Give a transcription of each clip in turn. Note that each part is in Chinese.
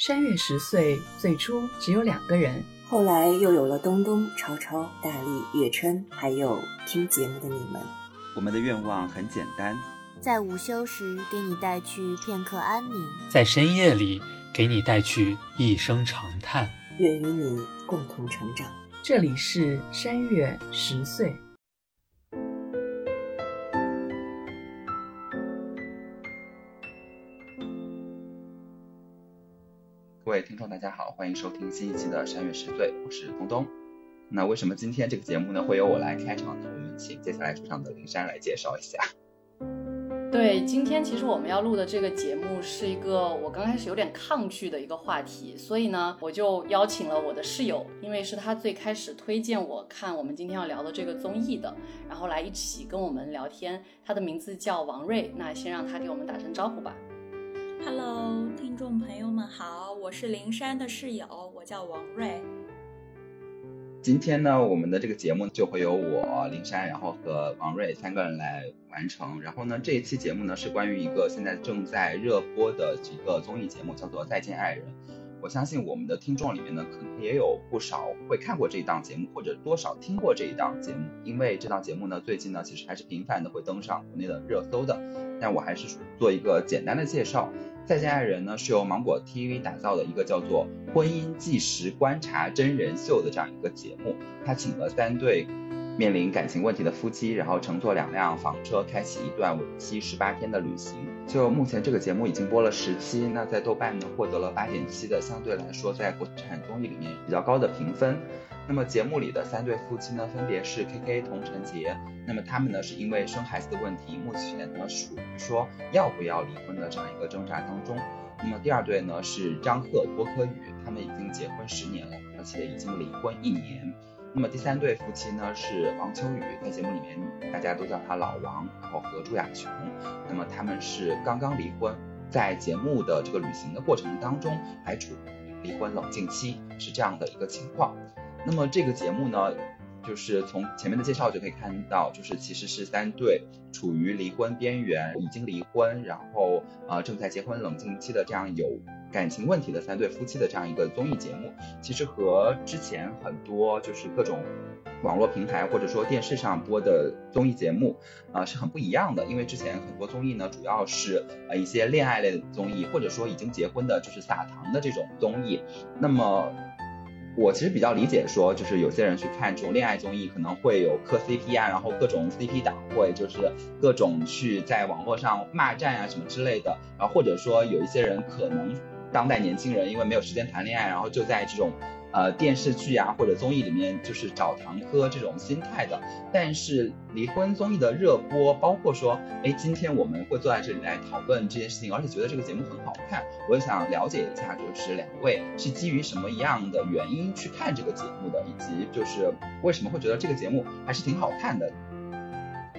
山月十岁，最初只有两个人，后来又有了东东、超超、大力、月春，还有听节目的你们。我们的愿望很简单，在午休时给你带去片刻安宁，在深夜里给你带去一声长叹。愿与你共同成长。这里是山月十岁。位听众，大家好，欢迎收听新一期的《山月十岁》，我是东东。那为什么今天这个节目呢会由我来开场呢？我们请接下来出场的林珊来介绍一下。对，今天其实我们要录的这个节目是一个我刚开始有点抗拒的一个话题，所以呢，我就邀请了我的室友，因为是他最开始推荐我看我们今天要聊的这个综艺的，然后来一起跟我们聊天。他的名字叫王瑞，那先让他给我们打声招呼吧。Hello，听众朋友们好，我是灵山的室友，我叫王瑞。今天呢，我们的这个节目就会由我灵山，然后和王瑞三个人来完成。然后呢，这一期节目呢是关于一个现在正在热播的几个综艺节目，叫做《再见爱人》。我相信我们的听众里面呢，可能也有不少会看过这一档节目，或者多少听过这一档节目，因为这档节目呢，最近呢其实还是频繁的会登上国内的热搜的。但我还是做一个简单的介绍，《再见爱人》呢是由芒果 TV 打造的一个叫做《婚姻纪实观察真人秀》的这样一个节目，他请了三对。面临感情问题的夫妻，然后乘坐两辆房车，开启一段为期十八天的旅行。就目前这个节目已经播了十期，那在豆瓣呢获得了八点七的，相对来说在国产综艺里面比较高的评分。那么节目里的三对夫妻呢，分别是 K K 童晨杰，那么他们呢是因为生孩子的问题，目前呢属于说要不要离婚的这样一个挣扎当中。那么第二对呢是张赫郭柯宇，他们已经结婚十年了，而且已经离婚一年。那么第三对夫妻呢是王秋雨，在节目里面大家都叫他老王，然后和朱亚琼。那么他们是刚刚离婚，在节目的这个旅行的过程当中还处于离婚冷静期，是这样的一个情况。那么这个节目呢，就是从前面的介绍就可以看到，就是其实是三对处于离婚边缘，已经离婚，然后呃正在结婚冷静期的这样有。感情问题的三对夫妻的这样一个综艺节目，其实和之前很多就是各种网络平台或者说电视上播的综艺节目啊是很不一样的。因为之前很多综艺呢，主要是呃一些恋爱类的综艺，或者说已经结婚的，就是撒糖的这种综艺。那么我其实比较理解说，就是有些人去看这种恋爱综艺，可能会有磕 CP 啊，然后各种 CP 党会，就是各种去在网络上骂战啊什么之类的。然后或者说有一些人可能。当代年轻人因为没有时间谈恋爱，然后就在这种呃电视剧啊或者综艺里面就是找糖喝这种心态的。但是离婚综艺的热播，包括说，哎，今天我们会坐在这里来讨论这件事情，而且觉得这个节目很好看。我也想了解一下，就是两位是基于什么样的原因去看这个节目的，以及就是为什么会觉得这个节目还是挺好看的。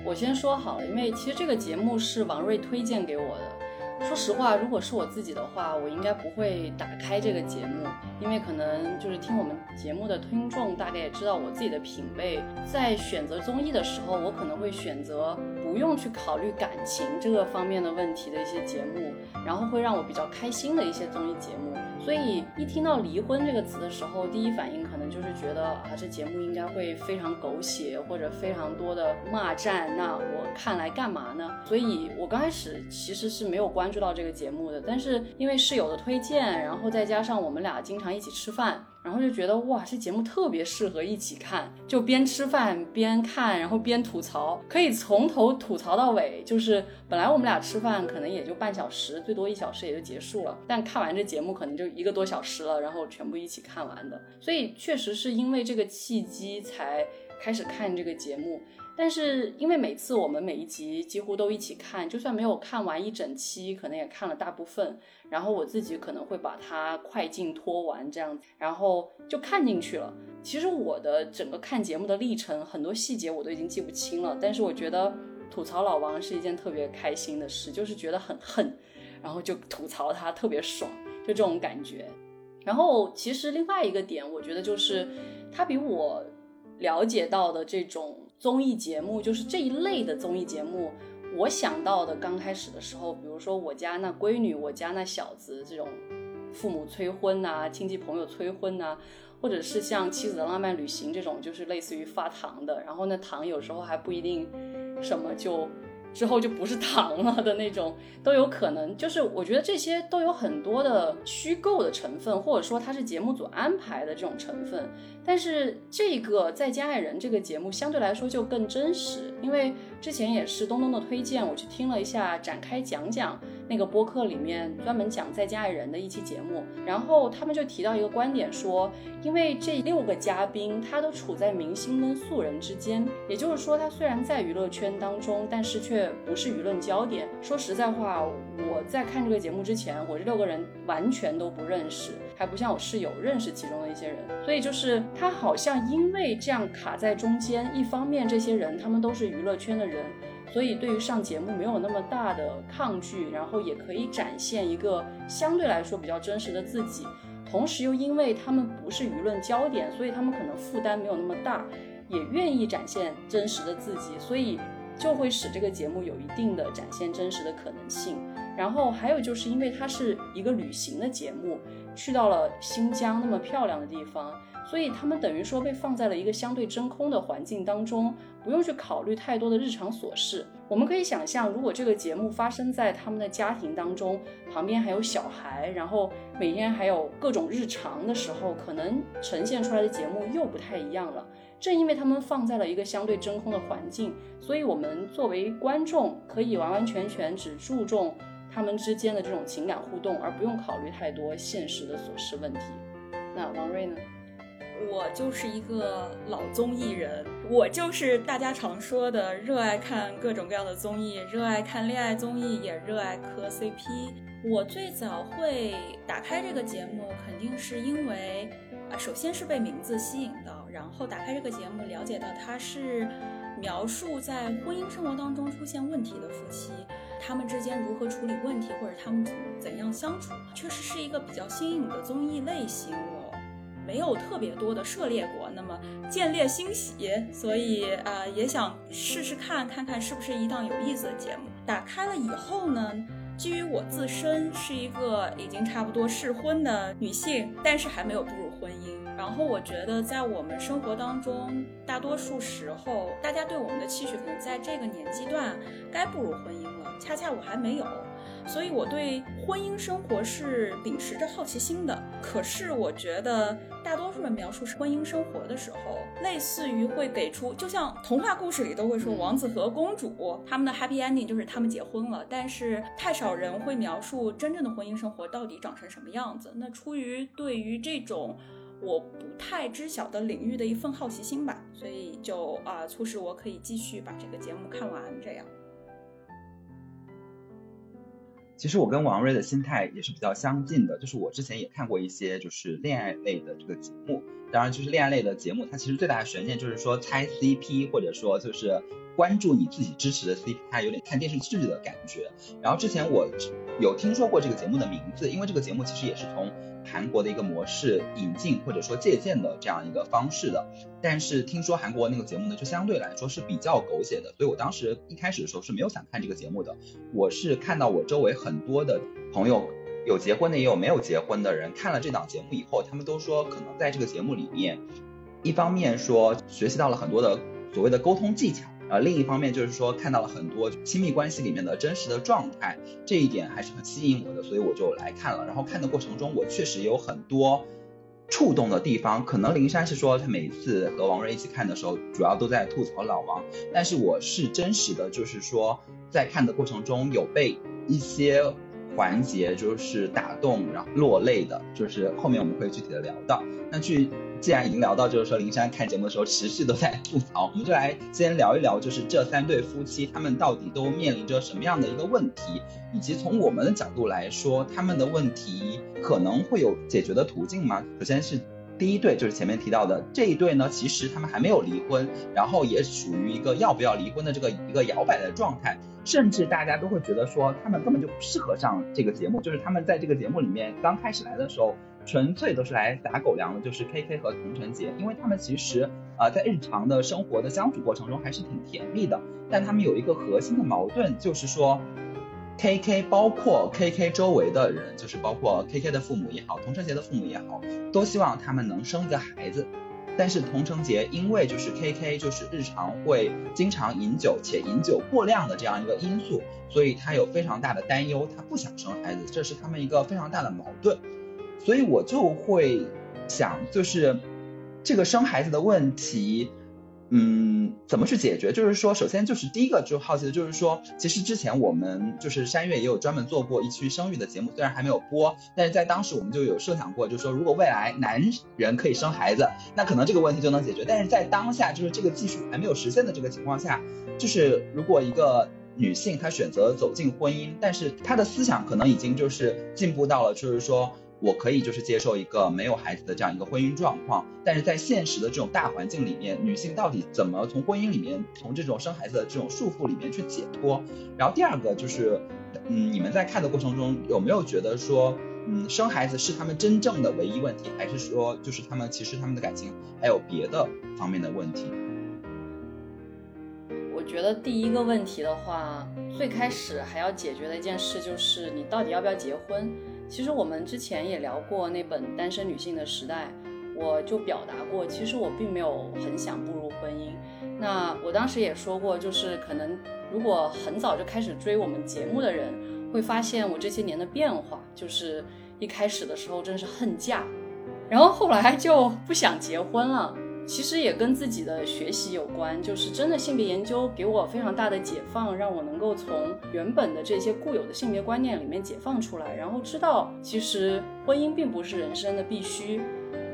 我先说好了，因为其实这个节目是王瑞推荐给我的。说实话，如果是我自己的话，我应该不会打开这个节目，因为可能就是听我们节目的听众大概也知道我自己的品味，在选择综艺的时候，我可能会选择不用去考虑感情这个方面的问题的一些节目，然后会让我比较开心的一些综艺节目。所以一听到离婚这个词的时候，第一反应就是觉得啊，这节目应该会非常狗血或者非常多的骂战，那我看来干嘛呢？所以我刚开始其实是没有关注到这个节目的，但是因为室友的推荐，然后再加上我们俩经常一起吃饭。然后就觉得哇，这节目特别适合一起看，就边吃饭边看，然后边吐槽，可以从头吐槽到尾。就是本来我们俩吃饭可能也就半小时，最多一小时也就结束了，但看完这节目可能就一个多小时了，然后全部一起看完的。所以确实是因为这个契机才开始看这个节目。但是因为每次我们每一集几乎都一起看，就算没有看完一整期，可能也看了大部分。然后我自己可能会把它快进拖完这样子，然后就看进去了。其实我的整个看节目的历程，很多细节我都已经记不清了。但是我觉得吐槽老王是一件特别开心的事，就是觉得很恨，然后就吐槽他特别爽，就这种感觉。然后其实另外一个点，我觉得就是他比我了解到的这种。综艺节目就是这一类的综艺节目，我想到的刚开始的时候，比如说我家那闺女，我家那小子这种父母催婚呐、亲戚朋友催婚呐、或者是像《妻子的浪漫旅行》这种，就是类似于发糖的，然后那糖有时候还不一定什么就之后就不是糖了的那种，都有可能。就是我觉得这些都有很多的虚构的成分，或者说它是节目组安排的这种成分。但是这个《再见爱人》这个节目相对来说就更真实，因为之前也是东东的推荐，我去听了一下展开讲讲那个播客里面专门讲《再见爱人》的一期节目，然后他们就提到一个观点说，因为这六个嘉宾他都处在明星跟素人之间，也就是说他虽然在娱乐圈当中，但是却不是舆论焦点。说实在话，我在看这个节目之前，我这六个人完全都不认识。还不像我室友认识其中的一些人，所以就是他好像因为这样卡在中间，一方面这些人他们都是娱乐圈的人，所以对于上节目没有那么大的抗拒，然后也可以展现一个相对来说比较真实的自己，同时又因为他们不是舆论焦点，所以他们可能负担没有那么大，也愿意展现真实的自己，所以就会使这个节目有一定的展现真实的可能性。然后还有就是因为它是一个旅行的节目。去到了新疆那么漂亮的地方，所以他们等于说被放在了一个相对真空的环境当中，不用去考虑太多的日常琐事。我们可以想象，如果这个节目发生在他们的家庭当中，旁边还有小孩，然后每天还有各种日常的时候，可能呈现出来的节目又不太一样了。正因为他们放在了一个相对真空的环境，所以我们作为观众可以完完全全只注重。他们之间的这种情感互动，而不用考虑太多现实的琐事问题。那王瑞呢？我就是一个老综艺人，我就是大家常说的热爱看各种各样的综艺，热爱看恋爱综艺，也热爱磕 CP。我最早会打开这个节目，肯定是因为啊，首先是被名字吸引到，然后打开这个节目，了解到它是描述在婚姻生活当中出现问题的夫妻。他们之间如何处理问题，或者他们怎怎样相处，确实是一个比较新颖的综艺类型。我没有特别多的涉猎过，那么见猎欣喜，所以呃也想试试看看看是不是一档有意思的节目。打开了以后呢，基于我自身是一个已经差不多适婚的女性，但是还没有步入婚姻。然后我觉得在我们生活当中，大多数时候大家对我们的期许可能在这个年纪段该步入婚姻。恰恰我还没有，所以我对婚姻生活是秉持着好奇心的。可是我觉得大多数人描述是婚姻生活的时候，类似于会给出，就像童话故事里都会说王子和公主他们的 happy ending 就是他们结婚了，但是太少人会描述真正的婚姻生活到底长成什么样子。那出于对于这种我不太知晓的领域的一份好奇心吧，所以就啊促使我可以继续把这个节目看完，这样。其实我跟王瑞的心态也是比较相近的，就是我之前也看过一些就是恋爱类的这个节目，当然就是恋爱类的节目，它其实最大的悬念就是说猜 CP，或者说就是关注你自己支持的 CP，它有点看电视剧的感觉。然后之前我有听说过这个节目的名字，因为这个节目其实也是从。韩国的一个模式引进或者说借鉴的这样一个方式的，但是听说韩国那个节目呢，就相对来说是比较狗血的，所以我当时一开始的时候是没有想看这个节目的。我是看到我周围很多的朋友，有结婚的也有没有结婚的人，看了这档节目以后，他们都说可能在这个节目里面，一方面说学习到了很多的所谓的沟通技巧。呃，另一方面就是说看到了很多亲密关系里面的真实的状态，这一点还是很吸引我的，所以我就来看了。然后看的过程中，我确实有很多触动的地方。可能灵山是说他每次和王瑞一起看的时候，主要都在吐槽老王，但是我是真实的，就是说在看的过程中有被一些环节就是打动，然后落泪的，就是后面我们会具体的聊到。那去。既然已经聊到，就是说林珊看节目的时候持续都在吐槽，我们就来先聊一聊，就是这三对夫妻他们到底都面临着什么样的一个问题，以及从我们的角度来说，他们的问题可能会有解决的途径吗？首先是第一对，就是前面提到的这一对呢，其实他们还没有离婚，然后也属于一个要不要离婚的这个一个摇摆的状态，甚至大家都会觉得说他们根本就不适合上这个节目，就是他们在这个节目里面刚开始来的时候。纯粹都是来打狗粮的，就是 K K 和童晨杰，因为他们其实啊在日常的生活的相处过程中还是挺甜蜜的，但他们有一个核心的矛盾，就是说 KK 包括 KK 周围的人，就是包括 KK 的父母也好，童承杰的父母也好，都希望他们能生一个孩子。但是童承杰因为就是 KK 就是日常会经常饮酒且饮酒过量的这样一个因素，所以他有非常大的担忧，他不想生孩子，这是他们一个非常大的矛盾。所以我就会想，就是这个生孩子的问题。嗯，怎么去解决？就是说，首先就是第一个就好奇的，就是说，其实之前我们就是山月也有专门做过一期生育的节目，虽然还没有播，但是在当时我们就有设想过，就是说，如果未来男人可以生孩子，那可能这个问题就能解决。但是在当下，就是这个技术还没有实现的这个情况下，就是如果一个女性她选择走进婚姻，但是她的思想可能已经就是进步到了，就是说。我可以就是接受一个没有孩子的这样一个婚姻状况，但是在现实的这种大环境里面，女性到底怎么从婚姻里面，从这种生孩子的这种束缚里面去解脱？然后第二个就是，嗯，你们在看的过程中有没有觉得说，嗯，生孩子是他们真正的唯一问题，还是说就是他们其实他们的感情还有别的方面的问题？我觉得第一个问题的话，最开始还要解决的一件事就是你到底要不要结婚。其实我们之前也聊过那本《单身女性的时代》，我就表达过，其实我并没有很想步入婚姻。那我当时也说过，就是可能如果很早就开始追我们节目的人，会发现我这些年的变化，就是一开始的时候真是恨嫁，然后后来就不想结婚了。其实也跟自己的学习有关，就是真的性别研究给我非常大的解放，让我能够从原本的这些固有的性别观念里面解放出来，然后知道其实婚姻并不是人生的必须，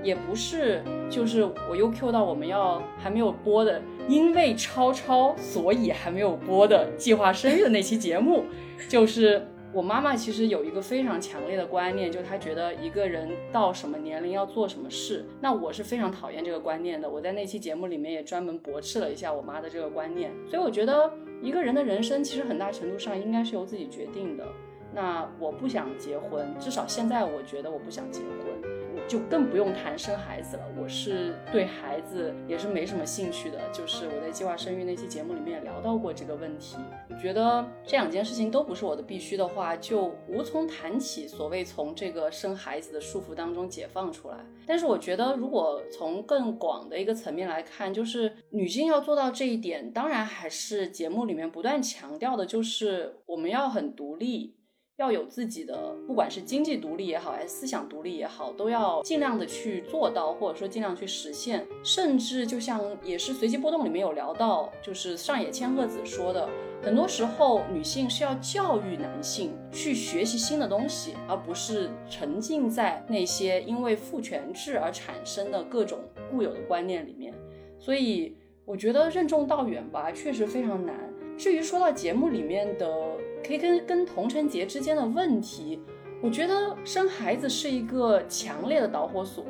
也不是就是我又 Q 到我们要还没有播的，因为超超所以还没有播的计划生育的那期节目，就是。我妈妈其实有一个非常强烈的观念，就她觉得一个人到什么年龄要做什么事。那我是非常讨厌这个观念的。我在那期节目里面也专门驳斥了一下我妈的这个观念。所以我觉得一个人的人生其实很大程度上应该是由自己决定的。那我不想结婚，至少现在我觉得我不想结婚。就更不用谈生孩子了。我是对孩子也是没什么兴趣的。就是我在计划生育那期节目里面也聊到过这个问题。我觉得这两件事情都不是我的必须的话，就无从谈起所谓从这个生孩子的束缚当中解放出来。但是我觉得，如果从更广的一个层面来看，就是女性要做到这一点，当然还是节目里面不断强调的，就是我们要很独立。要有自己的，不管是经济独立也好，还是思想独立也好，都要尽量的去做到，或者说尽量去实现。甚至就像也是随机波动里面有聊到，就是上野千鹤子说的，很多时候女性是要教育男性去学习新的东西，而不是沉浸在那些因为父权制而产生的各种固有的观念里面。所以我觉得任重道远吧，确实非常难。至于说到节目里面的。可以跟跟童承杰之间的问题，我觉得生孩子是一个强烈的导火索，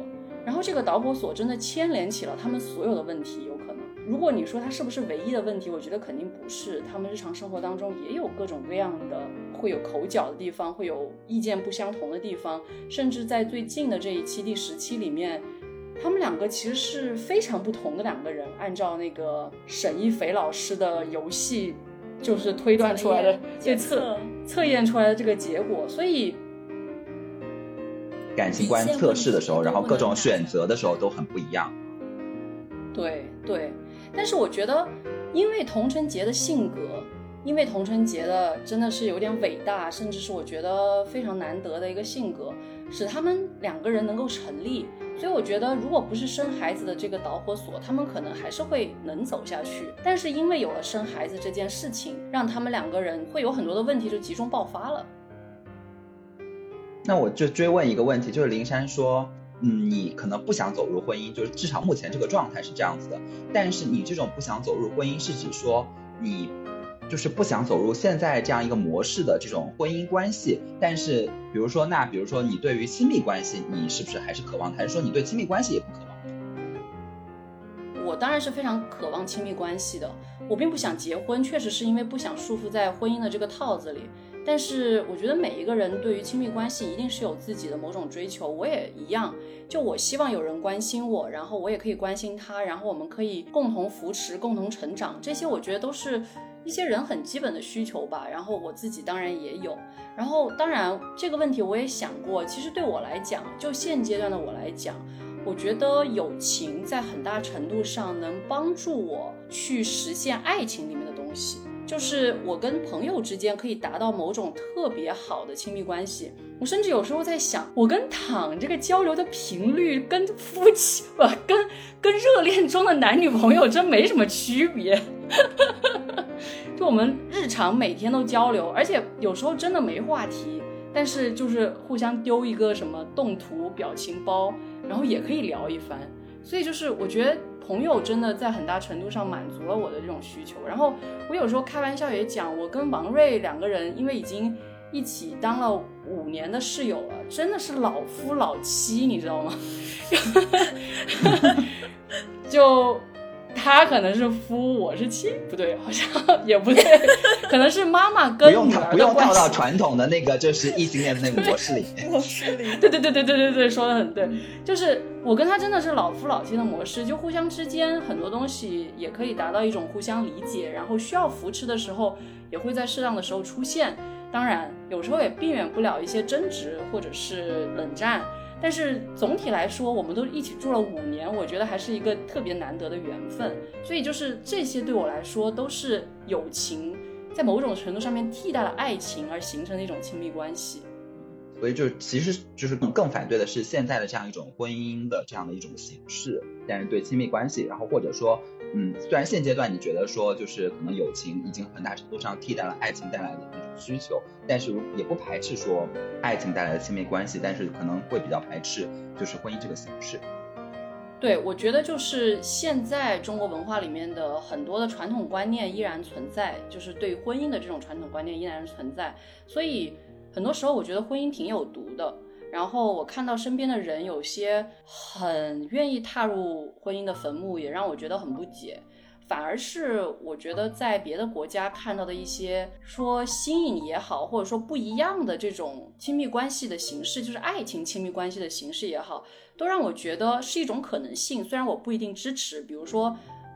然后这个导火索真的牵连起了他们所有的问题，有可能。如果你说他是不是唯一的问题，我觉得肯定不是。他们日常生活当中也有各种各样的会有口角的地方，会有意见不相同的地方，甚至在最近的这一期第十期里面，他们两个其实是非常不同的两个人。按照那个沈一斐老师的游戏。就是推断出来的，对测测验出来的这个结果，所以感情观测试的时候，然后各种选择的时候都很不一样。对对，但是我觉得，因为童承杰的性格，因为童承杰的真的是有点伟大，甚至是我觉得非常难得的一个性格，使他们两个人能够成立。所以我觉得，如果不是生孩子的这个导火索，他们可能还是会能走下去。但是因为有了生孩子这件事情，让他们两个人会有很多的问题就集中爆发了。那我就追问一个问题，就是林珊说，嗯，你可能不想走入婚姻，就是至少目前这个状态是这样子的。但是你这种不想走入婚姻，是指说你。就是不想走入现在这样一个模式的这种婚姻关系，但是比如说，那比如说你对于亲密关系，你是不是还是渴望？还是说你对亲密关系也不渴望？我当然是非常渴望亲密关系的，我并不想结婚，确实是因为不想束缚在婚姻的这个套子里。但是我觉得每一个人对于亲密关系一定是有自己的某种追求，我也一样。就我希望有人关心我，然后我也可以关心他，然后我们可以共同扶持、共同成长，这些我觉得都是。一些人很基本的需求吧。然后我自己当然也有。然后当然这个问题我也想过，其实对我来讲，就现阶段的我来讲，我觉得友情在很大程度上能帮助我去实现爱情里面的东西。就是我跟朋友之间可以达到某种特别好的亲密关系，我甚至有时候在想，我跟躺这个交流的频率跟夫妻不跟跟热恋中的男女朋友真没什么区别。就我们日常每天都交流，而且有时候真的没话题，但是就是互相丢一个什么动图表情包，然后也可以聊一番。所以就是我觉得。朋友真的在很大程度上满足了我的这种需求，然后我有时候开玩笑也讲，我跟王瑞两个人，因为已经一起当了五年的室友了，真的是老夫老妻，你知道吗？就。他可能是夫，我是妻，不对，好像 也不对，可能是妈妈跟女儿不用套到传统的那个就是异性恋的那个模式里。模式里，对对对对对对对，说的很对，就是我跟他真的是老夫老妻的模式，就互相之间很多东西也可以达到一种互相理解，然后需要扶持的时候也会在适当的时候出现，当然有时候也避免不了一些争执或者是冷战。但是总体来说，我们都一起住了五年，我觉得还是一个特别难得的缘分。所以就是这些对我来说都是友情，在某种程度上面替代了爱情而形成的一种亲密关系。所以就其实就是更更反对的是现在的这样一种婚姻的这样的一种形式，但是对亲密关系，然后或者说。嗯，虽然现阶段你觉得说就是可能友情已经很大程度上替代了爱情带来的那种需求，但是也不排斥说爱情带来的亲密关系，但是可能会比较排斥就是婚姻这个形式。对，我觉得就是现在中国文化里面的很多的传统观念依然存在，就是对婚姻的这种传统观念依然存在，所以很多时候我觉得婚姻挺有毒的。然后我看到身边的人有些很愿意踏入婚姻的坟墓，也让我觉得很不解。反而是我觉得在别的国家看到的一些说新颖也好，或者说不一样的这种亲密关系的形式，就是爱情亲密关系的形式也好，都让我觉得是一种可能性。虽然我不一定支持，比如说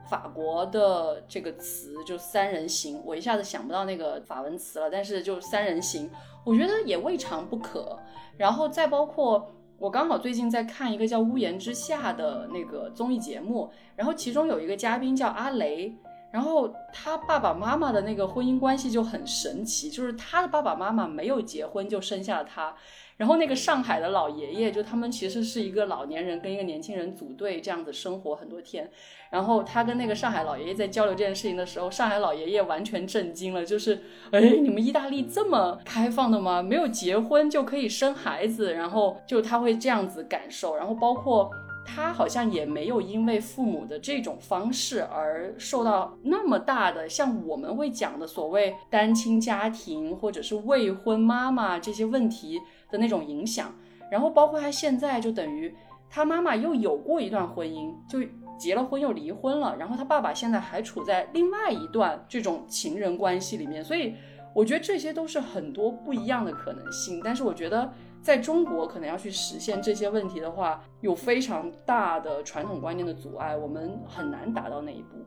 法国的这个词就三人行，我一下子想不到那个法文词了，但是就三人行，我觉得也未尝不可。然后再包括我刚好最近在看一个叫《屋檐之下》的那个综艺节目，然后其中有一个嘉宾叫阿雷，然后他爸爸妈妈的那个婚姻关系就很神奇，就是他的爸爸妈妈没有结婚就生下了他。然后那个上海的老爷爷，就他们其实是一个老年人跟一个年轻人组队这样子生活很多天。然后他跟那个上海老爷爷在交流这件事情的时候，上海老爷爷完全震惊了，就是，哎，你们意大利这么开放的吗？没有结婚就可以生孩子？然后就他会这样子感受。然后包括。他好像也没有因为父母的这种方式而受到那么大的，像我们会讲的所谓单亲家庭或者是未婚妈妈这些问题的那种影响。然后包括他现在就等于他妈妈又有过一段婚姻，就结了婚又离婚了，然后他爸爸现在还处在另外一段这种情人关系里面。所以我觉得这些都是很多不一样的可能性。但是我觉得。在中国，可能要去实现这些问题的话，有非常大的传统观念的阻碍，我们很难达到那一步。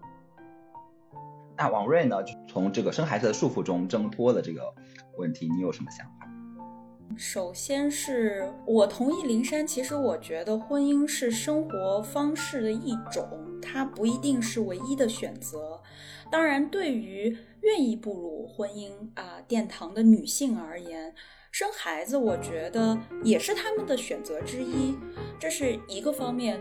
那王瑞呢？就从这个生孩子的束缚中挣脱的这个问题，你有什么想法？首先是我同意林珊，其实我觉得婚姻是生活方式的一种，它不一定是唯一的选择。当然，对于愿意步入婚姻啊殿堂的女性而言，生孩子，我觉得也是他们的选择之一，这是一个方面。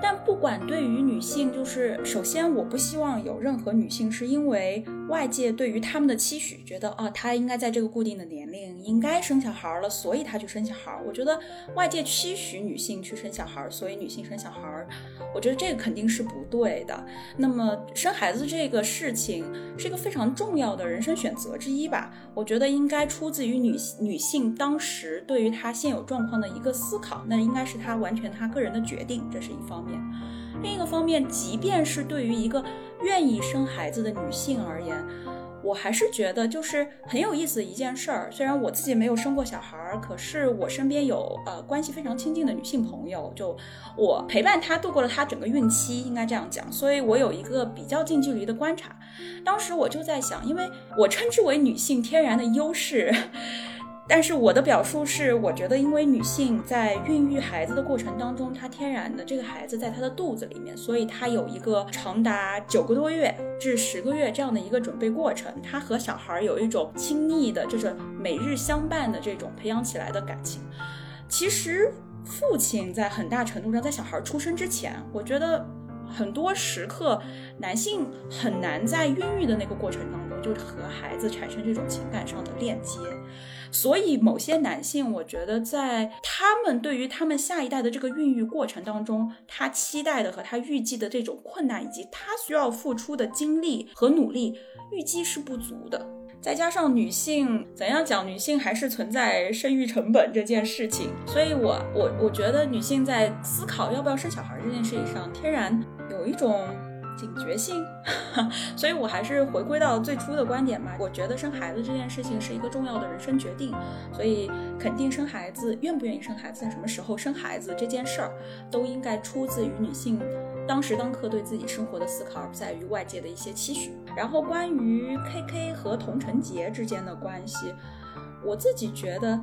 但不管对于女性，就是首先我不希望有任何女性是因为外界对于他们的期许，觉得啊她应该在这个固定的年龄应该生小孩了，所以她去生小孩。我觉得外界期许女性去生小孩，所以女性生小孩，我觉得这个肯定是不对的。那么生孩子这个事情是一个非常重要的人生选择之一吧？我觉得应该出自于女性女性当时对于她现有状况的一个思考，那应该是她完全她个人的决定，这是一方面。另一个方面，即便是对于一个愿意生孩子的女性而言，我还是觉得就是很有意思的一件事儿。虽然我自己没有生过小孩儿，可是我身边有呃关系非常亲近的女性朋友，就我陪伴她度过了她整个孕期，应该这样讲。所以我有一个比较近距离的观察。当时我就在想，因为我称之为女性天然的优势。但是我的表述是，我觉得因为女性在孕育孩子的过程当中，她天然的这个孩子在她的肚子里面，所以她有一个长达九个多月至十个月这样的一个准备过程。她和小孩有一种亲密的这种每日相伴的这种培养起来的感情。其实父亲在很大程度上在小孩出生之前，我觉得很多时刻男性很难在孕育的那个过程当中就和孩子产生这种情感上的链接。所以，某些男性，我觉得在他们对于他们下一代的这个孕育过程当中，他期待的和他预计的这种困难，以及他需要付出的精力和努力，预计是不足的。再加上女性怎样讲，女性还是存在生育成本这件事情。所以，我我我觉得女性在思考要不要生小孩这件事情上，天然有一种。警觉性，所以我还是回归到最初的观点嘛。我觉得生孩子这件事情是一个重要的人生决定，所以肯定生孩子，愿不愿意生孩子，在什么时候生孩子这件事儿，都应该出自于女性当时当刻对自己生活的思考，而不在于外界的一些期许。然后关于 K K 和童承杰之间的关系，我自己觉得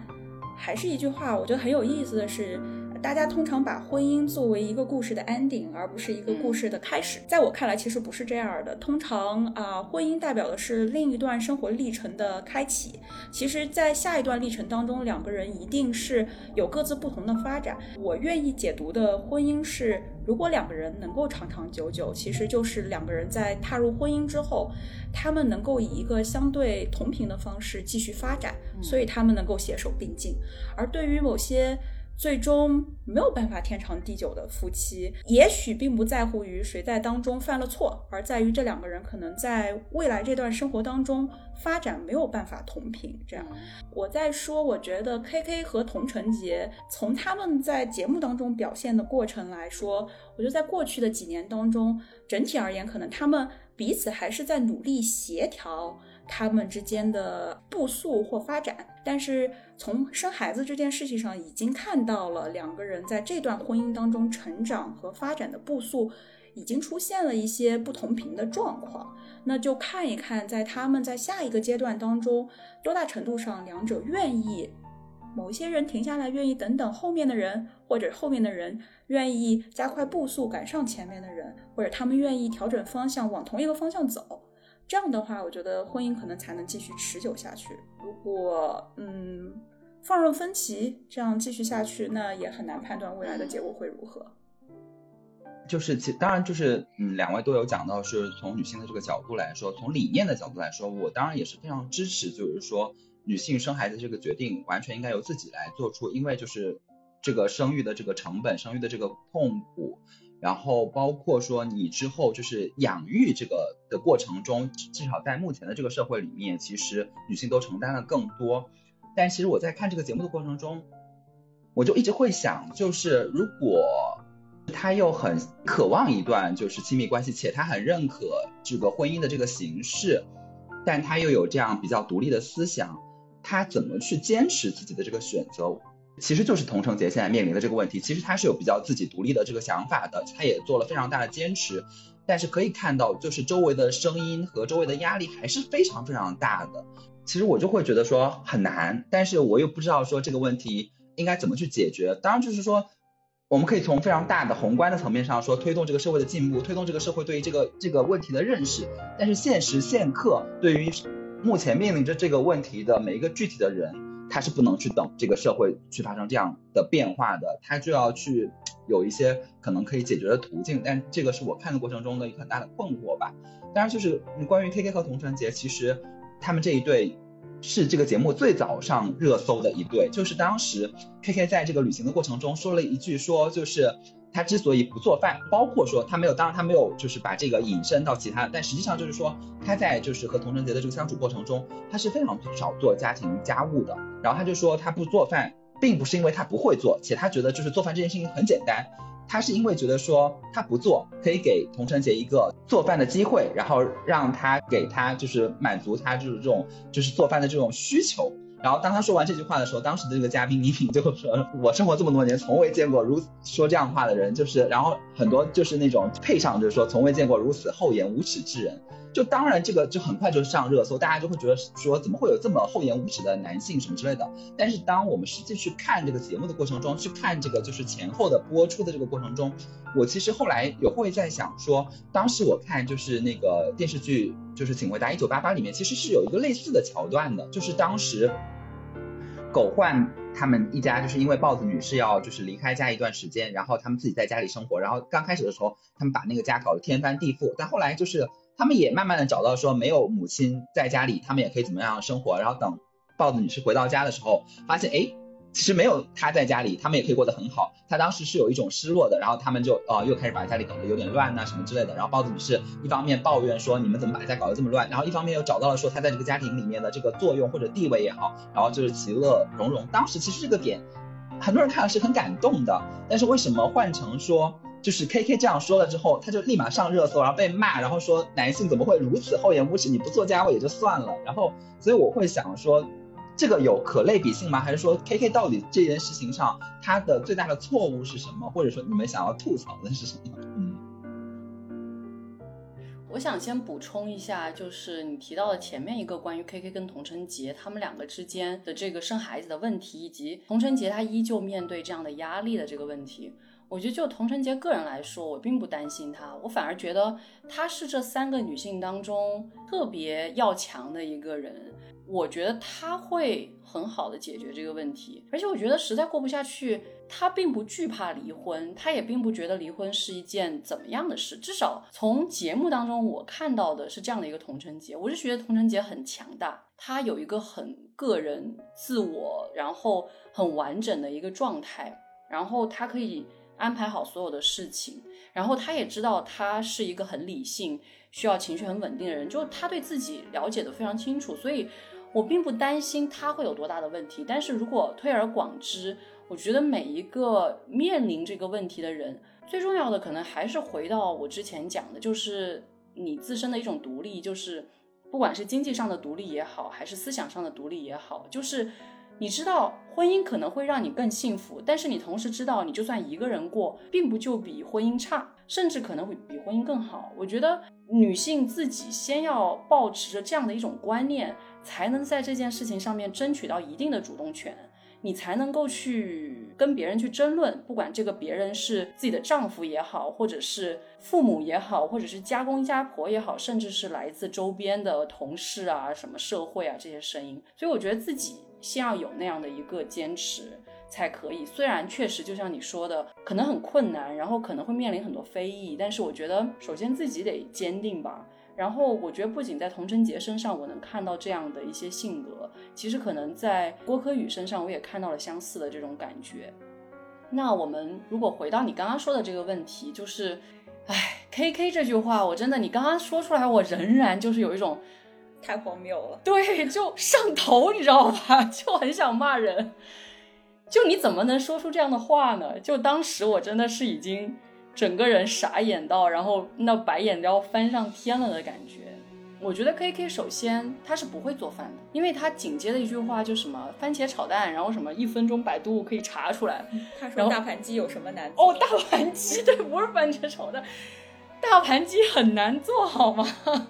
还是一句话，我觉得很有意思的是。大家通常把婚姻作为一个故事的 ending，而不是一个故事的开始。在我看来，其实不是这样的。通常啊，婚姻代表的是另一段生活历程的开启。其实，在下一段历程当中，两个人一定是有各自不同的发展。我愿意解读的婚姻是，如果两个人能够长长久久，其实就是两个人在踏入婚姻之后，他们能够以一个相对同频的方式继续发展，所以他们能够携手并进。而对于某些，最终没有办法天长地久的夫妻，也许并不在乎于谁在当中犯了错，而在于这两个人可能在未来这段生活当中发展没有办法同频。这样，我在说，我觉得 K K 和童承杰从他们在节目当中表现的过程来说，我觉得在过去的几年当中，整体而言，可能他们彼此还是在努力协调。他们之间的步速或发展，但是从生孩子这件事情上，已经看到了两个人在这段婚姻当中成长和发展的步速，已经出现了一些不同频的状况。那就看一看，在他们在下一个阶段当中，多大程度上两者愿意，某一些人停下来，愿意等等后面的人，或者后面的人愿意加快步速赶上前面的人，或者他们愿意调整方向往同一个方向走。这样的话，我觉得婚姻可能才能继续持久下去。如果嗯放任分歧，这样继续下去，那也很难判断未来的结果会如何。就是其当然就是嗯，两位都有讲到，是从女性的这个角度来说，从理念的角度来说，我当然也是非常支持，就是说女性生孩子这个决定完全应该由自己来做出，因为就是这个生育的这个成本，生育的这个痛苦。然后包括说你之后就是养育这个的过程中，至少在目前的这个社会里面，其实女性都承担了更多。但其实我在看这个节目的过程中，我就一直会想，就是如果他又很渴望一段就是亲密关系，且他很认可这个婚姻的这个形式，但他又有这样比较独立的思想，他怎么去坚持自己的这个选择？其实就是童承杰现在面临的这个问题，其实他是有比较自己独立的这个想法的，他也做了非常大的坚持，但是可以看到，就是周围的声音和周围的压力还是非常非常大的。其实我就会觉得说很难，但是我又不知道说这个问题应该怎么去解决。当然就是说，我们可以从非常大的宏观的层面上说，推动这个社会的进步，推动这个社会对于这个这个问题的认识。但是现时现刻，对于目前面临着这个问题的每一个具体的人。他是不能去等这个社会去发生这样的变化的，他就要去有一些可能可以解决的途径，但这个是我看的过程中的一个很大的困惑吧。当然，就是关于 K K 和童承杰，其实他们这一对是这个节目最早上热搜的一对，就是当时 K K 在这个旅行的过程中说了一句，说就是。他之所以不做饭，包括说他没有，当然他没有就是把这个引申到其他，但实际上就是说他在就是和童承杰的这个相处过程中，他是非常少做家庭家务的。然后他就说他不做饭，并不是因为他不会做，且他觉得就是做饭这件事情很简单。他是因为觉得说他不做，可以给童承杰一个做饭的机会，然后让他给他就是满足他就是这种就是做饭的这种需求。然后当他说完这句话的时候，当时的这个嘉宾倪萍就说：“我生活这么多年，从未见过如说这样话的人。”就是，然后很多就是那种配上就是说，从未见过如此厚颜无耻之人。就当然这个就很快就上热搜，大家就会觉得说怎么会有这么厚颜无耻的男性什么之类的。但是当我们实际去看这个节目的过程中，去看这个就是前后的播出的这个过程中，我其实后来有会在想说，当时我看就是那个电视剧就是《请回答一九八八》里面其实是有一个类似的桥段的，就是当时狗焕他们一家就是因为豹子女士要就是离开家一段时间，然后他们自己在家里生活，然后刚开始的时候他们把那个家搞得天翻地覆，但后来就是。他们也慢慢的找到说没有母亲在家里，他们也可以怎么样生活。然后等豹子女士回到家的时候，发现哎，其实没有她在家里，他们也可以过得很好。她当时是有一种失落的，然后他们就呃又开始把家里搞得有点乱呐什么之类的。然后豹子女士一方面抱怨说你们怎么把家搞得这么乱，然后一方面又找到了说她在这个家庭里面的这个作用或者地位也好，然后就是其乐融融。当时其实这个点很多人看了是很感动的，但是为什么换成说？就是 K K 这样说了之后，他就立马上热搜，然后被骂，然后说男性怎么会如此厚颜无耻？你不做家务也就算了，然后所以我会想说，这个有可类比性吗？还是说 K K 到底这件事情上他的最大的错误是什么？或者说你们想要吐槽的是什么？嗯，我想先补充一下，就是你提到的前面一个关于 K K 跟童承杰他们两个之间的这个生孩子的问题，以及童承杰他依旧面对这样的压力的这个问题。我觉得就童晨杰个人来说，我并不担心他，我反而觉得她是这三个女性当中特别要强的一个人。我觉得她会很好的解决这个问题，而且我觉得实在过不下去，她并不惧怕离婚，她也并不觉得离婚是一件怎么样的事。至少从节目当中我看到的是这样的一个童晨杰，我是觉得童晨杰很强大，他有一个很个人、自我，然后很完整的一个状态，然后他可以。安排好所有的事情，然后他也知道他是一个很理性、需要情绪很稳定的人，就他对自己了解的非常清楚，所以我并不担心他会有多大的问题。但是如果推而广之，我觉得每一个面临这个问题的人，最重要的可能还是回到我之前讲的，就是你自身的一种独立，就是不管是经济上的独立也好，还是思想上的独立也好，就是。你知道婚姻可能会让你更幸福，但是你同时知道，你就算一个人过，并不就比婚姻差，甚至可能会比婚姻更好。我觉得女性自己先要保持着这样的一种观念，才能在这件事情上面争取到一定的主动权，你才能够去跟别人去争论，不管这个别人是自己的丈夫也好，或者是父母也好，或者是家公家婆也好，甚至是来自周边的同事啊、什么社会啊这些声音。所以我觉得自己。先要有那样的一个坚持才可以。虽然确实就像你说的，可能很困难，然后可能会面临很多非议，但是我觉得首先自己得坚定吧。然后我觉得不仅在童贞杰身上我能看到这样的一些性格，其实可能在郭柯宇身上我也看到了相似的这种感觉。那我们如果回到你刚刚说的这个问题，就是，哎，K K 这句话，我真的你刚刚说出来，我仍然就是有一种。太荒谬了，对，就上头，你知道吧？就很想骂人。就你怎么能说出这样的话呢？就当时我真的是已经整个人傻眼到，然后那白眼都要翻上天了的感觉。我觉得 K K 首先他是不会做饭的，因为他紧接的一句话就什么番茄炒蛋，然后什么一分钟百度可以查出来。他说大盘鸡有什么难？哦，大盘鸡对，不是番茄炒蛋，大盘鸡很难做好吗？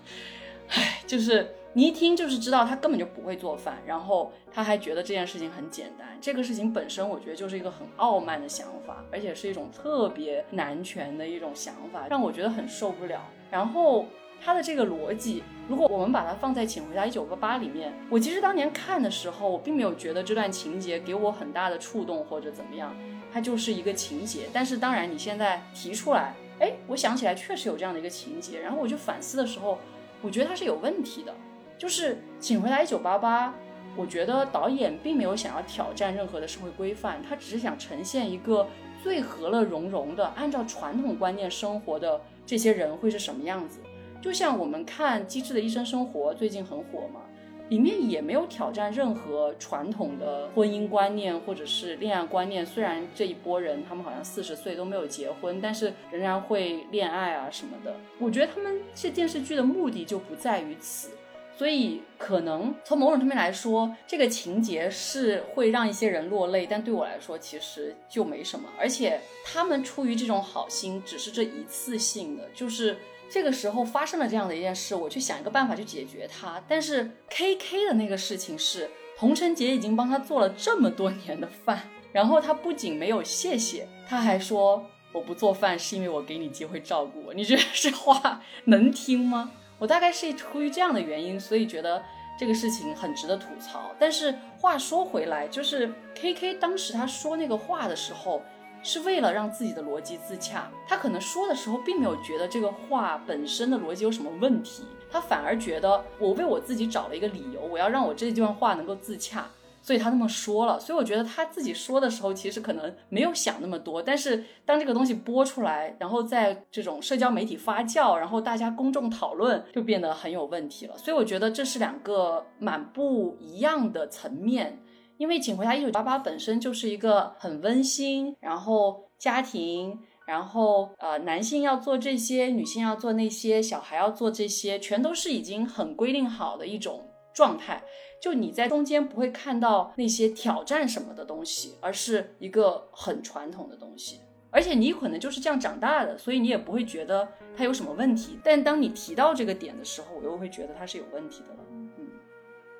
唉，就是。你一听就是知道他根本就不会做饭，然后他还觉得这件事情很简单。这个事情本身，我觉得就是一个很傲慢的想法，而且是一种特别男权的一种想法，让我觉得很受不了。然后他的这个逻辑，如果我们把它放在《请回答一九八八》里面，我其实当年看的时候，我并没有觉得这段情节给我很大的触动或者怎么样，它就是一个情节。但是当然你现在提出来，哎，我想起来确实有这样的一个情节，然后我就反思的时候，我觉得它是有问题的。就是请回答一九八八，我觉得导演并没有想要挑战任何的社会规范，他只是想呈现一个最和乐融融的、按照传统观念生活的这些人会是什么样子。就像我们看《机智的医生生活》最近很火嘛，里面也没有挑战任何传统的婚姻观念或者是恋爱观念。虽然这一波人他们好像四十岁都没有结婚，但是仍然会恋爱啊什么的。我觉得他们这电视剧的目的就不在于此。所以，可能从某种层面来说，这个情节是会让一些人落泪，但对我来说其实就没什么。而且，他们出于这种好心，只是这一次性的，就是这个时候发生了这样的一件事，我去想一个办法去解决它。但是，K K 的那个事情是，童晨杰已经帮他做了这么多年的饭，然后他不仅没有谢谢，他还说我不做饭是因为我给你机会照顾我。你觉得这话能听吗？我大概是出于这样的原因，所以觉得这个事情很值得吐槽。但是话说回来，就是 K K 当时他说那个话的时候，是为了让自己的逻辑自洽。他可能说的时候，并没有觉得这个话本身的逻辑有什么问题，他反而觉得我为我自己找了一个理由，我要让我这段话能够自洽。所以他那么说了，所以我觉得他自己说的时候，其实可能没有想那么多。但是当这个东西播出来，然后在这种社交媒体发酵，然后大家公众讨论，就变得很有问题了。所以我觉得这是两个蛮不一样的层面。因为《请回答一九八八》本身就是一个很温馨，然后家庭，然后呃男性要做这些，女性要做那些，小孩要做这些，全都是已经很规定好的一种状态。就你在中间不会看到那些挑战什么的东西，而是一个很传统的东西，而且你可能就是这样长大的，所以你也不会觉得它有什么问题。但当你提到这个点的时候，我又会觉得它是有问题的了。嗯，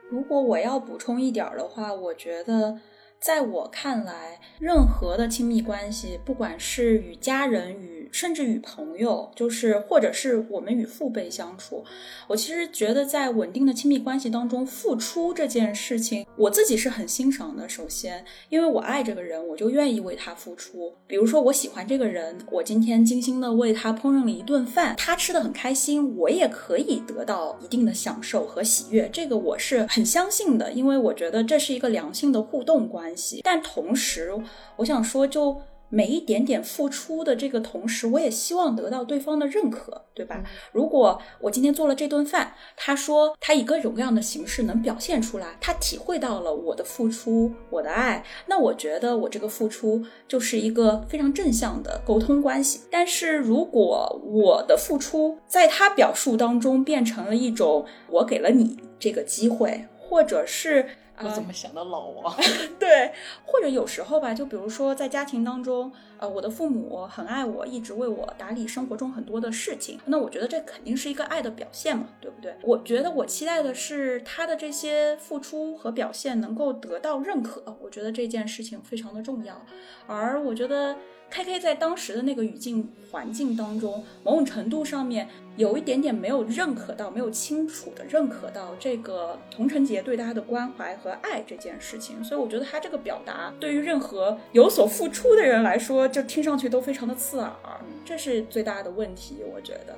如果我要补充一点儿的话，我觉得。在我看来，任何的亲密关系，不管是与家人、与甚至与朋友，就是或者是我们与父辈相处，我其实觉得在稳定的亲密关系当中，付出这件事情，我自己是很欣赏的。首先，因为我爱这个人，我就愿意为他付出。比如说，我喜欢这个人，我今天精心的为他烹饪了一顿饭，他吃的很开心，我也可以得到一定的享受和喜悦。这个我是很相信的，因为我觉得这是一个良性的互动关系。但同时，我想说，就每一点点付出的这个同时，我也希望得到对方的认可，对吧？如果我今天做了这顿饭，他说他以各种各样的形式能表现出来，他体会到了我的付出，我的爱，那我觉得我这个付出就是一个非常正向的沟通关系。但是如果我的付出在他表述当中变成了一种我给了你这个机会，或者是。我怎么想到老王？对，或者有时候吧，就比如说在家庭当中，呃，我的父母很爱我，一直为我打理生活中很多的事情，那我觉得这肯定是一个爱的表现嘛，对不对？我觉得我期待的是他的这些付出和表现能够得到认可，我觉得这件事情非常的重要，而我觉得。K K 在当时的那个语境环境当中，某种程度上面有一点点没有认可到，没有清楚的认可到这个童晨杰对他的关怀和爱这件事情，所以我觉得他这个表达对于任何有所付出的人来说，就听上去都非常的刺耳，这是最大的问题，我觉得。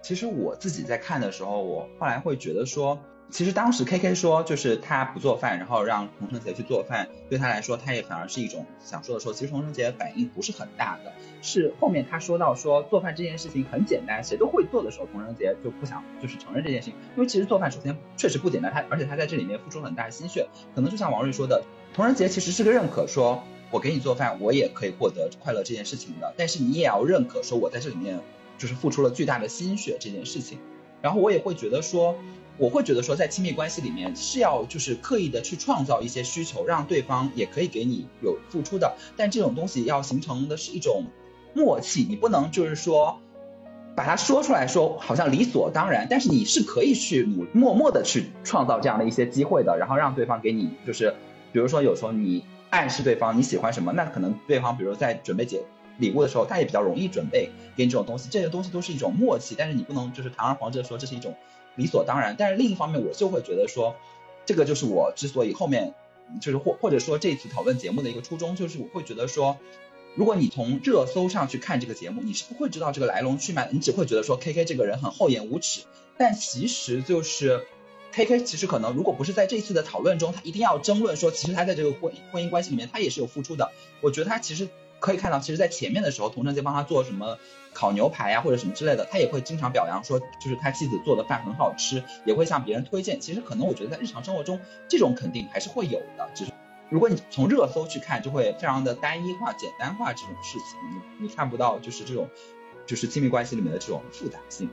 其实我自己在看的时候，我后来会觉得说。其实当时 K K 说，就是他不做饭，然后让童承杰去做饭，对他来说，他也反而是一种想说的时候，其实童承杰反应不是很大的，是后面他说到说做饭这件事情很简单，谁都会做的时候，童承杰就不想就是承认这件事情，因为其实做饭首先确实不简单，他而且他在这里面付出很大的心血，可能就像王瑞说的，童承杰其实是个认可，说我给你做饭，我也可以获得快乐这件事情的，但是你也要认可说我在这里面就是付出了巨大的心血这件事情，然后我也会觉得说。我会觉得说，在亲密关系里面是要就是刻意的去创造一些需求，让对方也可以给你有付出的。但这种东西要形成的是一种默契，你不能就是说把它说出来说好像理所当然，但是你是可以去默默默的去创造这样的一些机会的，然后让对方给你就是，比如说有时候你暗示对方你喜欢什么，那可能对方比如在准备节礼物的时候，他也比较容易准备给你这种东西，这些东西都是一种默契，但是你不能就是堂而皇之的说这是一种。理所当然，但是另一方面，我就会觉得说，这个就是我之所以后面就是或或者说这次讨论节目的一个初衷，就是我会觉得说，如果你从热搜上去看这个节目，你是不会知道这个来龙去脉，你只会觉得说 K K 这个人很厚颜无耻。但其实就是 K K 其实可能如果不是在这次的讨论中，他一定要争论说，其实他在这个婚婚姻关系里面他也是有付出的。我觉得他其实可以看到，其实，在前面的时候，童承杰帮他做什么烤牛排呀，或者什么之类的，他也会经常表扬说，就是他妻子做的饭很好吃，也会向别人推荐。其实，可能我觉得在日常生活中，这种肯定还是会有的，只是如果你从热搜去看，就会非常的单一化、简单化这种事情，你你看不到就是这种，就是亲密关系里面的这种复杂性。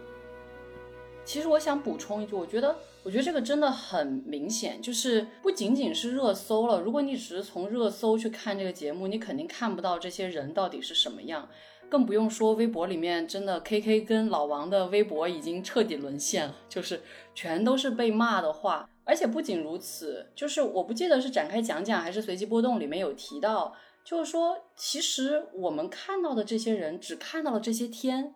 其实我想补充一句，我觉得，我觉得这个真的很明显，就是不仅仅是热搜了。如果你只是从热搜去看这个节目，你肯定看不到这些人到底是什么样，更不用说微博里面真的 K K 跟老王的微博已经彻底沦陷了，就是全都是被骂的话。而且不仅如此，就是我不记得是展开讲讲还是随机波动里面有提到，就是说，其实我们看到的这些人只看到了这些天。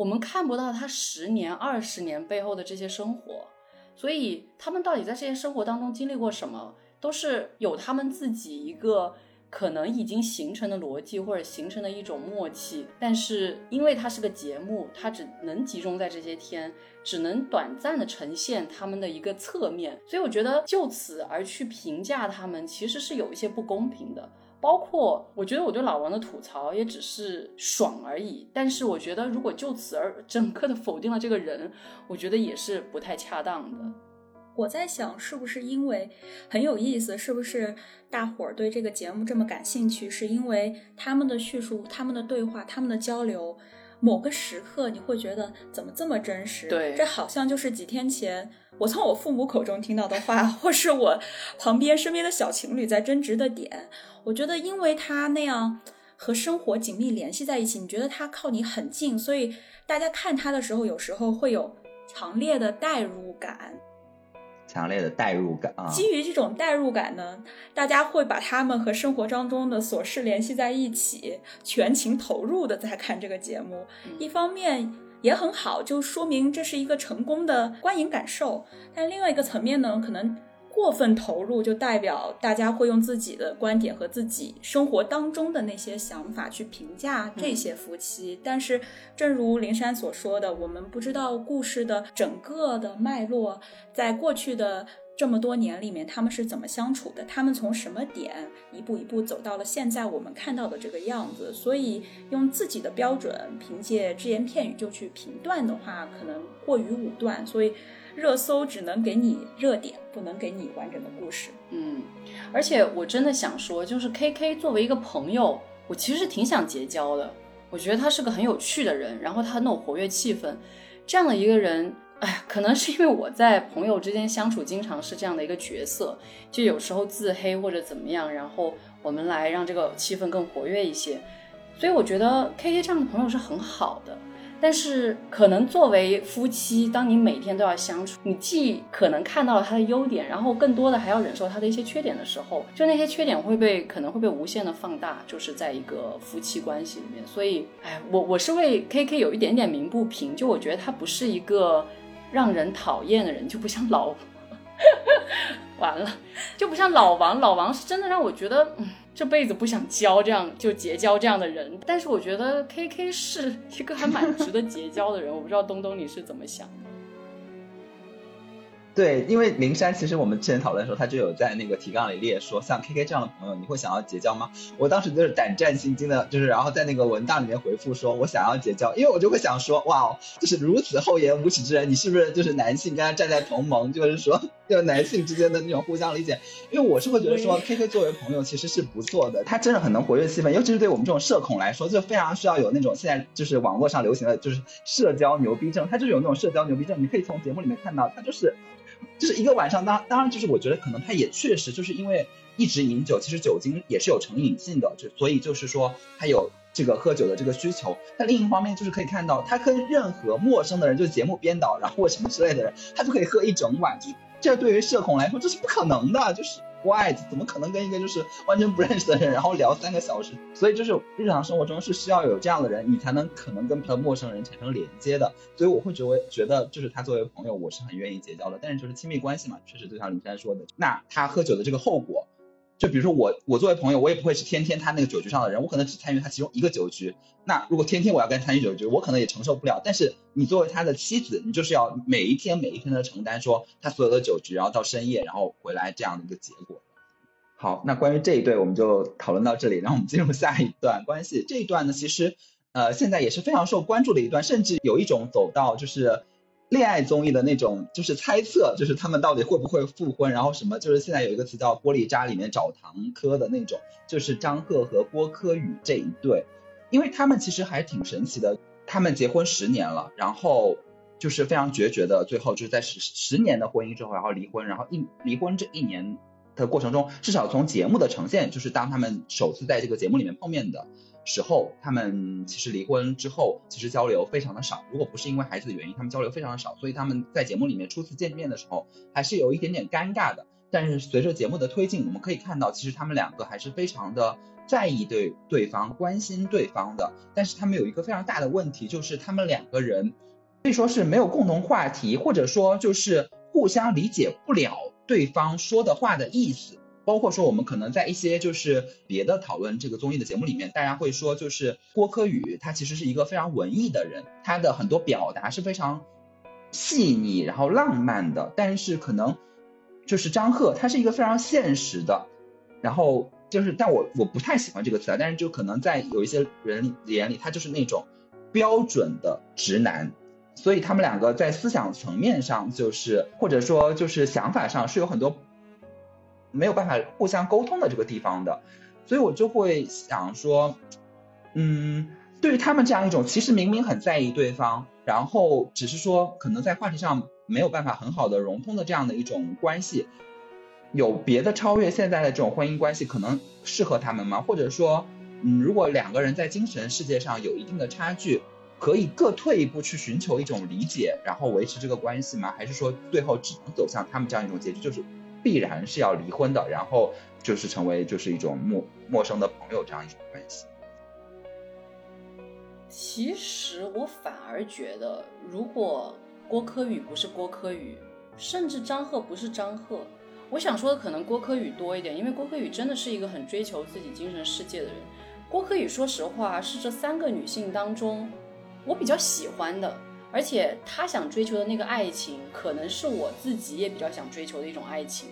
我们看不到他十年、二十年背后的这些生活，所以他们到底在这些生活当中经历过什么，都是有他们自己一个可能已经形成的逻辑或者形成的一种默契。但是因为它是个节目，它只能集中在这些天，只能短暂的呈现他们的一个侧面，所以我觉得就此而去评价他们，其实是有一些不公平的。包括我觉得我对老王的吐槽也只是爽而已，但是我觉得如果就此而整个的否定了这个人，我觉得也是不太恰当的。我在想，是不是因为很有意思？是不是大伙儿对这个节目这么感兴趣？是因为他们的叙述、他们的对话、他们的交流，某个时刻你会觉得怎么这么真实？对，这好像就是几天前。我从我父母口中听到的话，或是我旁边身边的小情侣在争执的点，我觉得，因为他那样和生活紧密联系在一起，你觉得他靠你很近，所以大家看他的时候，有时候会有强烈的代入感。强烈的代入感啊！基于这种代入感呢，大家会把他们和生活当中的琐事联系在一起，全情投入的在看这个节目。一方面。也很好，就说明这是一个成功的观影感受。但另外一个层面呢，可能过分投入就代表大家会用自己的观点和自己生活当中的那些想法去评价这些夫妻。但是，正如灵山所说的，我们不知道故事的整个的脉络，在过去的。这么多年里面，他们是怎么相处的？他们从什么点一步一步走到了现在我们看到的这个样子？所以用自己的标准，凭借只言片语就去评断的话，可能过于武断。所以热搜只能给你热点，不能给你完整的故事。嗯，而且我真的想说，就是 K K 作为一个朋友，我其实挺想结交的。我觉得他是个很有趣的人，然后他很有活跃气氛，这样的一个人。哎，可能是因为我在朋友之间相处，经常是这样的一个角色，就有时候自黑或者怎么样，然后我们来让这个气氛更活跃一些。所以我觉得 K K 这样的朋友是很好的。但是可能作为夫妻，当你每天都要相处，你既可能看到了他的优点，然后更多的还要忍受他的一些缺点的时候，就那些缺点会被可能会被无限的放大，就是在一个夫妻关系里面。所以，哎，我我是为 K K 有一点点鸣不平，就我觉得他不是一个。让人讨厌的人就不像老，完了，就不像老王。老王是真的让我觉得，嗯，这辈子不想交这样就结交这样的人。但是我觉得 K K 是一个还蛮值得结交的人。我不知道东东你是怎么想的。对，因为灵山其实我们之前讨论的时候，他就有在那个提纲里列说，像 K K 这样的朋友，你会想要结交吗？我当时就是胆战心惊的，就是然后在那个文档里面回复说，我想要结交，因为我就会想说，哇，就是如此厚颜无耻之人，你是不是就是男性跟他站在同盟，就是说，就男性之间的那种互相理解？因为我是会觉得说，K K 作为朋友其实是不错的，他真的很能活跃气氛，尤其是对我们这种社恐来说，就非常需要有那种现在就是网络上流行的就是社交牛逼症，他就是有那种社交牛逼症，你可以从节目里面看到，他就是。就是一个晚上，当当然就是我觉得可能他也确实就是因为一直饮酒，其实酒精也是有成瘾性的，就所以就是说他有这个喝酒的这个需求。但另一方面就是可以看到，他跟任何陌生的人，就是节目编导然后或什么之类的人，他就可以喝一整晚。就这对于社恐来说，这是不可能的，就是。Why？怎么可能跟一个就是完全不认识的人，然后聊三个小时？所以就是日常生活中是需要有这样的人，你才能可能跟陌生人产生连接的。所以我会觉得，觉得就是他作为朋友，我是很愿意结交的。但是就是亲密关系嘛，确实就像林珊说的，那他喝酒的这个后果。就比如说我，我作为朋友，我也不会是天天他那个酒局上的人，我可能只参与他其中一个酒局。那如果天天我要跟他参与酒局，我可能也承受不了。但是你作为他的妻子，你就是要每一天每一天的承担说他所有的酒局，然后到深夜，然后回来这样的一个结果。好，那关于这一对我们就讨论到这里，然后我们进入下一段关系。这一段呢，其实呃现在也是非常受关注的一段，甚至有一种走到就是恋爱综艺的那种，就是猜测，就是他们到底会不会复婚，然后什么，就是现在有一个词叫“玻璃渣”里面找堂科的那种，就是张赫和郭柯宇这一对，因为他们其实还挺神奇的，他们结婚十年了，然后就是非常决绝的，最后就是在十十年的婚姻之后，然后离婚，然后一离婚这一年。的过程中，至少从节目的呈现，就是当他们首次在这个节目里面碰面的时候，他们其实离婚之后，其实交流非常的少。如果不是因为孩子的原因，他们交流非常的少，所以他们在节目里面初次见面的时候，还是有一点点尴尬的。但是随着节目的推进，我们可以看到，其实他们两个还是非常的在意对对方、关心对方的。但是他们有一个非常大的问题，就是他们两个人可以说是没有共同话题，或者说就是互相理解不了。对方说的话的意思，包括说我们可能在一些就是别的讨论这个综艺的节目里面，大家会说就是郭柯宇他其实是一个非常文艺的人，他的很多表达是非常细腻然后浪漫的，但是可能就是张赫他是一个非常现实的，然后就是但我我不太喜欢这个词啊，但是就可能在有一些人眼里他就是那种标准的直男。所以他们两个在思想层面上，就是或者说就是想法上是有很多没有办法互相沟通的这个地方的，所以我就会想说，嗯，对于他们这样一种其实明明很在意对方，然后只是说可能在话题上没有办法很好的融通的这样的一种关系，有别的超越现在的这种婚姻关系可能适合他们吗？或者说，嗯，如果两个人在精神世界上有一定的差距？可以各退一步去寻求一种理解，然后维持这个关系吗？还是说最后只能走向他们这样一种结局，就是必然是要离婚的，然后就是成为就是一种陌陌生的朋友这样一种关系？其实我反而觉得，如果郭柯宇不是郭柯宇，甚至张赫不是张赫，我想说的可能郭柯宇多一点，因为郭柯宇真的是一个很追求自己精神世界的人。郭柯宇说实话是这三个女性当中。我比较喜欢的，而且他想追求的那个爱情，可能是我自己也比较想追求的一种爱情，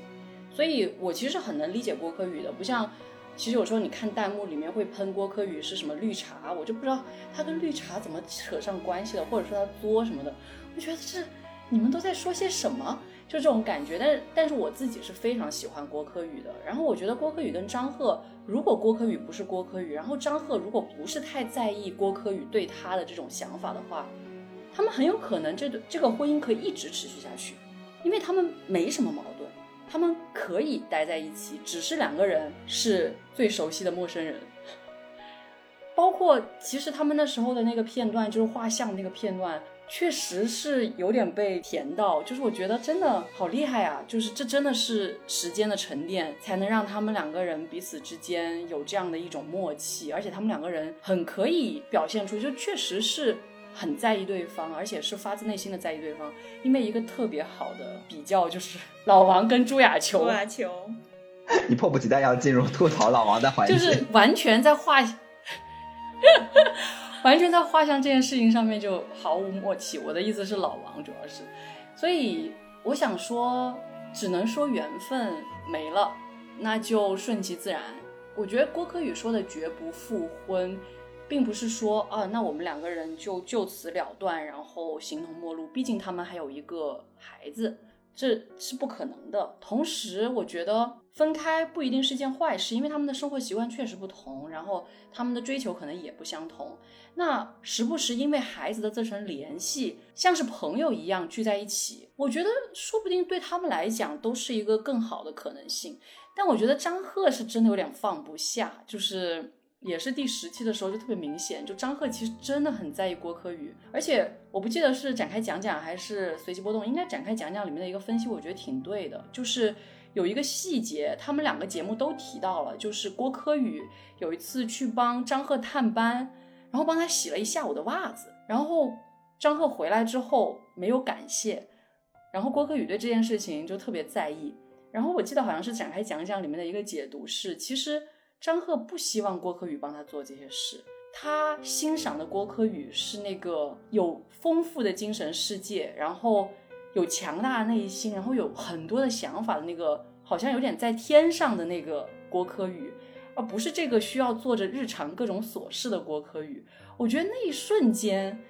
所以我其实很能理解郭柯宇的。不像，其实有时候你看弹幕里面会喷郭柯宇是什么绿茶，我就不知道他跟绿茶怎么扯上关系的，或者说他作什么的，我觉得是你们都在说些什么？就这种感觉。但是，但是我自己是非常喜欢郭柯宇的。然后我觉得郭柯宇跟张赫。如果郭柯宇不是郭柯宇，然后张赫如果不是太在意郭柯宇对他的这种想法的话，他们很有可能这对这个婚姻可以一直持续下去，因为他们没什么矛盾，他们可以待在一起，只是两个人是最熟悉的陌生人。包括其实他们那时候的那个片段，就是画像那个片段。确实是有点被甜到，就是我觉得真的好厉害啊！就是这真的是时间的沉淀，才能让他们两个人彼此之间有这样的一种默契，而且他们两个人很可以表现出，就确实是很在意对方，而且是发自内心的在意对方。因为一个特别好的比较就是 老王跟朱亚球，朱亚球，你迫不及待要进入吐槽老王的环节，就是完全在画。完全在画像这件事情上面就毫无默契。我的意思是老王主要是，所以我想说，只能说缘分没了，那就顺其自然。我觉得郭柯宇说的绝不复婚，并不是说啊，那我们两个人就就此了断，然后形同陌路。毕竟他们还有一个孩子。这是不可能的。同时，我觉得分开不一定是件坏事，因为他们的生活习惯确实不同，然后他们的追求可能也不相同。那时不时因为孩子的这层联系，像是朋友一样聚在一起，我觉得说不定对他们来讲都是一个更好的可能性。但我觉得张赫是真的有点放不下，就是。也是第十期的时候就特别明显，就张赫其实真的很在意郭柯宇，而且我不记得是展开讲讲还是随机波动，应该展开讲讲里面的一个分析，我觉得挺对的，就是有一个细节，他们两个节目都提到了，就是郭柯宇有一次去帮张赫探班，然后帮他洗了一下午的袜子，然后张赫回来之后没有感谢，然后郭柯宇对这件事情就特别在意，然后我记得好像是展开讲讲里面的一个解读是，其实。张赫不希望郭柯宇帮他做这些事，他欣赏的郭柯宇是那个有丰富的精神世界，然后有强大的内心，然后有很多的想法的那个，好像有点在天上的那个郭柯宇，而不是这个需要做着日常各种琐事的郭柯宇。我觉得那一瞬间，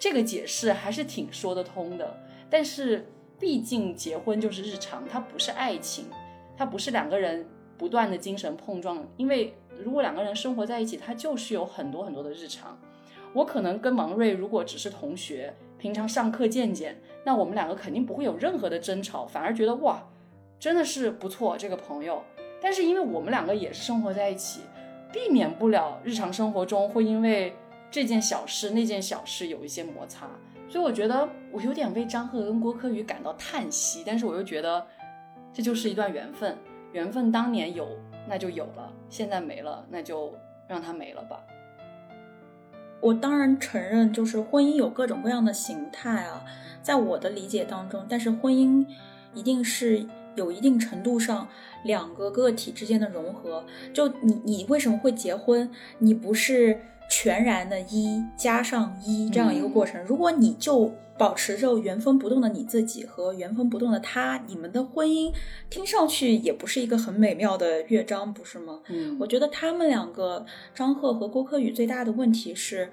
这个解释还是挺说得通的。但是毕竟结婚就是日常，它不是爱情，它不是两个人不断的精神碰撞。因为如果两个人生活在一起，他就是有很多很多的日常。我可能跟王瑞如果只是同学，平常上课见见，那我们两个肯定不会有任何的争吵，反而觉得哇，真的是不错这个朋友。但是因为我们两个也是生活在一起，避免不了日常生活中会因为这件小事那件小事有一些摩擦，所以我觉得我有点为张赫跟郭柯宇感到叹息，但是我又觉得这就是一段缘分，缘分当年有那就有了，现在没了那就让它没了吧。我当然承认，就是婚姻有各种各样的形态啊，在我的理解当中，但是婚姻一定是有一定程度上两个个体之间的融合。就你，你为什么会结婚？你不是全然的一加上一这样一个过程。如果你就保持着原封不动的你自己和原封不动的他，你们的婚姻听上去也不是一个很美妙的乐章，不是吗？嗯，我觉得他们两个张赫和郭柯宇最大的问题是，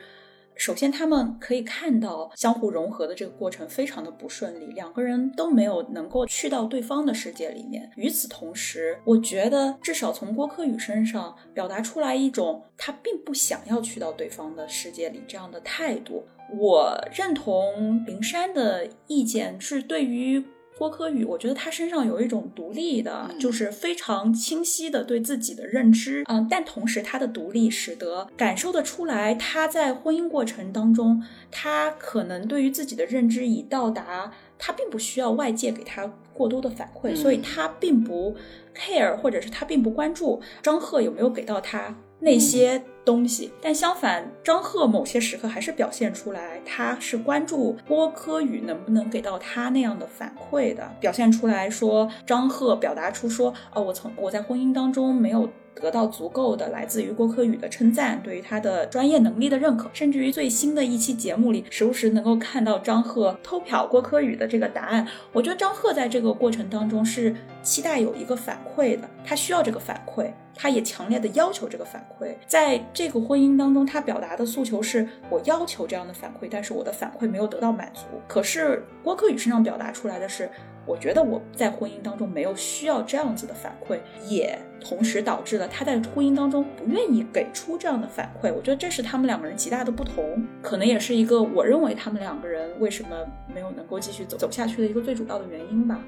首先他们可以看到相互融合的这个过程非常的不顺利，两个人都没有能够去到对方的世界里面。与此同时，我觉得至少从郭柯宇身上表达出来一种他并不想要去到对方的世界里这样的态度。我认同灵山的意见，是对于郭柯宇，我觉得他身上有一种独立的，就是非常清晰的对自己的认知，嗯，但同时他的独立使得感受得出来，他在婚姻过程当中，他可能对于自己的认知已到达，他并不需要外界给他过多的反馈，所以他并不 care，或者是他并不关注张赫有没有给到他那些。东西，但相反，张赫某些时刻还是表现出来，他是关注郭柯宇能不能给到他那样的反馈的，表现出来说，张赫表达出说，哦，我从我在婚姻当中没有。得到足够的来自于郭柯宇的称赞，对于他的专业能力的认可，甚至于最新的一期节目里，时不时能够看到张赫偷瞟郭柯宇的这个答案。我觉得张赫在这个过程当中是期待有一个反馈的，他需要这个反馈，他也强烈的要求这个反馈。在这个婚姻当中，他表达的诉求是我要求这样的反馈，但是我的反馈没有得到满足。可是郭柯宇身上表达出来的是。我觉得我在婚姻当中没有需要这样子的反馈，也同时导致了他在婚姻当中不愿意给出这样的反馈。我觉得这是他们两个人极大的不同，可能也是一个我认为他们两个人为什么没有能够继续走走下去的一个最主要的原因吧。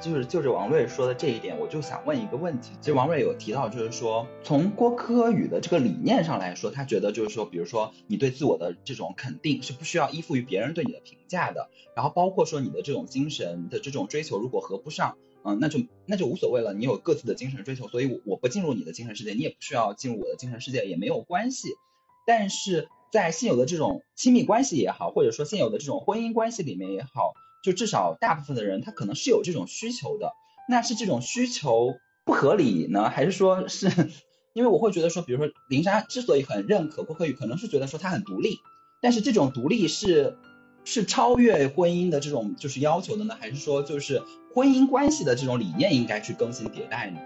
就是就着王瑞说的这一点，我就想问一个问题。其实王瑞有提到，就是说从郭柯宇的这个理念上来说，他觉得就是说，比如说你对自我的这种肯定是不需要依附于别人对你的评价的。然后包括说你的这种精神的这种追求，如果合不上，嗯，那就那就无所谓了。你有各自的精神追求，所以我不进入你的精神世界，你也不需要进入我的精神世界，也没有关系。但是在现有的这种亲密关系也好，或者说现有的这种婚姻关系里面也好。就至少大部分的人，他可能是有这种需求的。那是这种需求不合理呢，还是说是因为我会觉得说，比如说林莎之所以很认可郭可宇，可能是觉得说他很独立。但是这种独立是是超越婚姻的这种就是要求的呢，还是说就是婚姻关系的这种理念应该去更新迭代呢？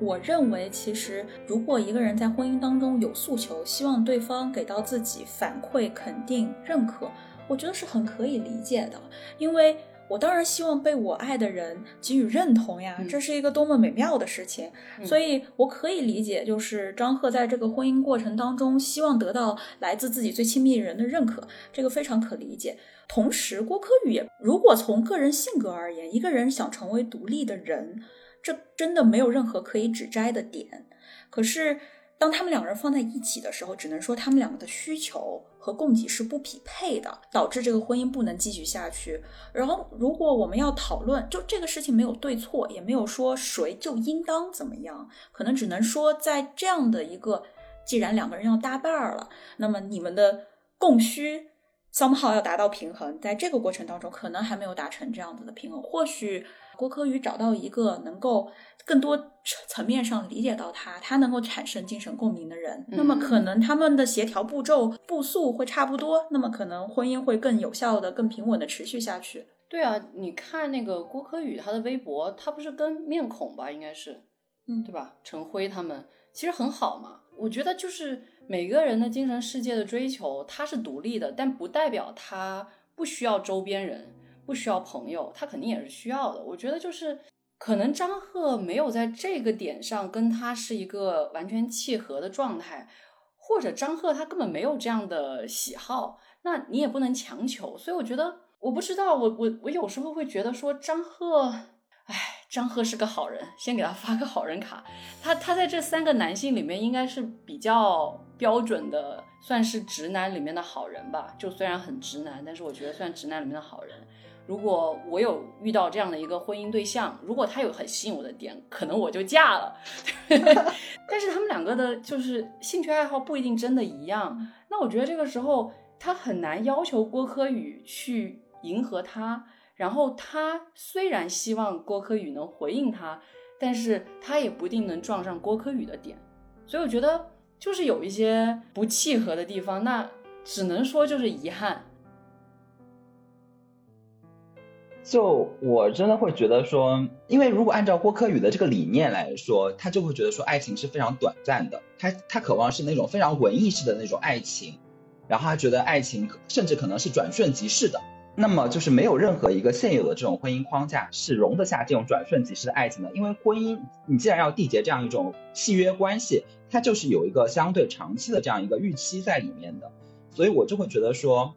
我认为，其实如果一个人在婚姻当中有诉求，希望对方给到自己反馈、肯定、认可。我觉得是很可以理解的，因为我当然希望被我爱的人给予认同呀，这是一个多么美妙的事情。所以我可以理解，就是张赫在这个婚姻过程当中，希望得到来自自己最亲密人的认可，这个非常可理解。同时，郭柯宇也，如果从个人性格而言，一个人想成为独立的人，这真的没有任何可以指摘的点。可是。当他们两个人放在一起的时候，只能说他们两个的需求和供给是不匹配的，导致这个婚姻不能继续下去。然后，如果我们要讨论，就这个事情没有对错，也没有说谁就应当怎么样，可能只能说在这样的一个，既然两个人要搭伴儿了，那么你们的供需 somehow 要达到平衡，在这个过程当中，可能还没有达成这样子的平衡，或许。郭柯宇找到一个能够更多层面上理解到他，他能够产生精神共鸣的人，那么可能他们的协调步骤步速会差不多，那么可能婚姻会更有效的、更平稳的持续下去。对啊，你看那个郭柯宇他的微博，他不是跟面孔吧，应该是，嗯对吧？陈辉他们其实很好嘛。我觉得就是每个人的精神世界的追求，他是独立的，但不代表他不需要周边人，不需要朋友，他肯定也是需要的。我觉得就是可能张赫没有在这个点上跟他是一个完全契合的状态，或者张赫他根本没有这样的喜好，那你也不能强求。所以我觉得，我不知道，我我我有时候会觉得说张赫，哎，张赫是个好人，先给他发个好人卡。他他在这三个男性里面应该是比较标准的，算是直男里面的好人吧。就虽然很直男，但是我觉得算直男里面的好人。如果我有遇到这样的一个婚姻对象，如果他有很吸引我的点，可能我就嫁了。但是他们两个的就是兴趣爱好不一定真的一样，那我觉得这个时候他很难要求郭柯宇去迎合他。然后他虽然希望郭柯宇能回应他，但是他也不一定能撞上郭柯宇的点。所以我觉得就是有一些不契合的地方，那只能说就是遗憾。就我真的会觉得说，因为如果按照郭柯宇的这个理念来说，他就会觉得说爱情是非常短暂的，他他渴望是那种非常文艺式的那种爱情，然后他觉得爱情甚至可能是转瞬即逝的，那么就是没有任何一个现有的这种婚姻框架是容得下这种转瞬即逝的爱情的，因为婚姻你既然要缔结这样一种契约关系，它就是有一个相对长期的这样一个预期在里面的，所以我就会觉得说。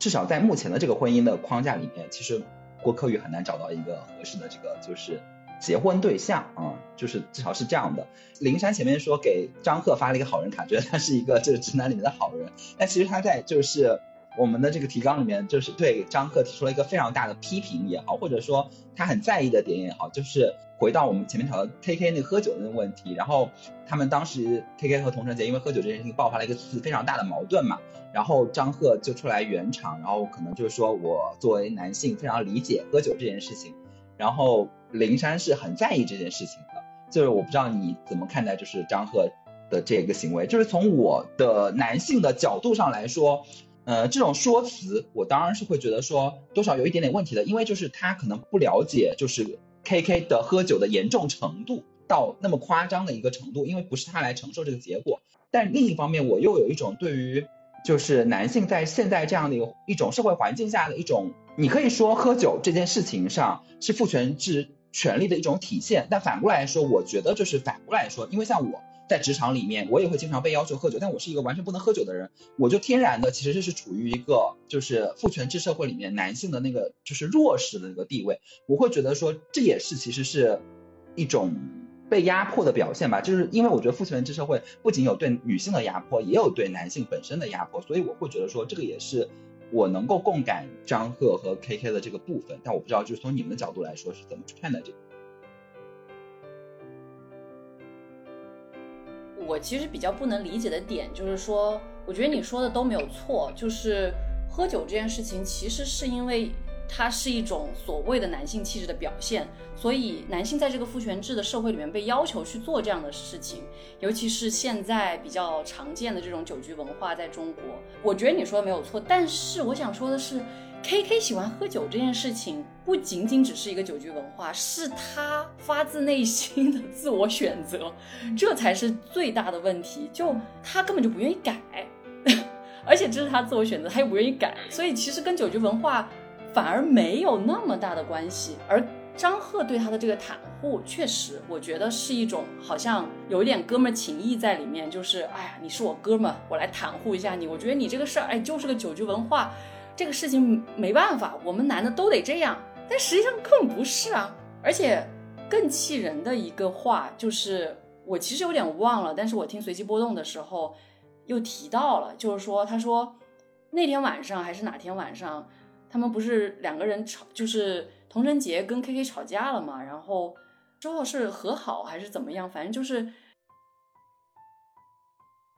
至少在目前的这个婚姻的框架里面，其实郭柯宇很难找到一个合适的这个就是结婚对象啊、就是至少是这样的。林珊前面说给张赫发了一个好人卡，觉得他是一个就是直男里面的好人，但其实他在就是我们的这个提纲里面，就是对张赫提出了一个非常大的批评也好，或者说他很在意的点也好，就是回到我们前面讨论 K K 那喝酒的那个问题，然后他们当时 K K 和童承杰因为喝酒这件事情爆发了一个次非常大的矛盾嘛。然后张赫就出来圆场，然后可能就是说我作为男性非常理解喝酒这件事情，然后林珊是很在意这件事情的，就是我不知道你怎么看待就是张赫的这个行为，就是从我的男性的角度上来说，呃，这种说辞我当然是会觉得说多少有一点点问题的，因为就是他可能不了解就是 K K 的喝酒的严重程度到那么夸张的一个程度，因为不是他来承受这个结果，但另一方面我又有一种对于。就是男性在现在这样的一种社会环境下的一种，你可以说喝酒这件事情上是父权制权利的一种体现，但反过来说，我觉得就是反过来说，因为像我在职场里面，我也会经常被要求喝酒，但我是一个完全不能喝酒的人，我就天然的其实就是处于一个就是父权制社会里面男性的那个就是弱势的那个地位，我会觉得说这也是其实是一种。被压迫的表现吧，就是因为我觉得父权制社会不仅有对女性的压迫，也有对男性本身的压迫，所以我会觉得说这个也是我能够共感张赫和 KK 的这个部分，但我不知道就是从你们的角度来说是怎么去看待这个。我其实比较不能理解的点就是说，我觉得你说的都没有错，就是喝酒这件事情其实是因为。它是一种所谓的男性气质的表现，所以男性在这个父权制的社会里面被要求去做这样的事情，尤其是现在比较常见的这种酒局文化在中国，我觉得你说的没有错。但是我想说的是，K K 喜欢喝酒这件事情不仅仅只是一个酒局文化，是他发自内心的自我选择，这才是最大的问题。就他根本就不愿意改，而且这是他自我选择，他又不愿意改，所以其实跟酒局文化。反而没有那么大的关系，而张赫对他的这个袒护，确实我觉得是一种好像有一点哥们情谊在里面，就是哎呀，你是我哥们，我来袒护一下你。我觉得你这个事儿，哎，就是个酒局文化，这个事情没办法，我们男的都得这样。但实际上根本不是啊，而且更气人的一个话就是，我其实有点忘了，但是我听随机波动的时候又提到了，就是说他说那天晚上还是哪天晚上。他们不是两个人吵，就是童承杰跟 K K 吵架了嘛，然后之后是和好还是怎么样？反正就是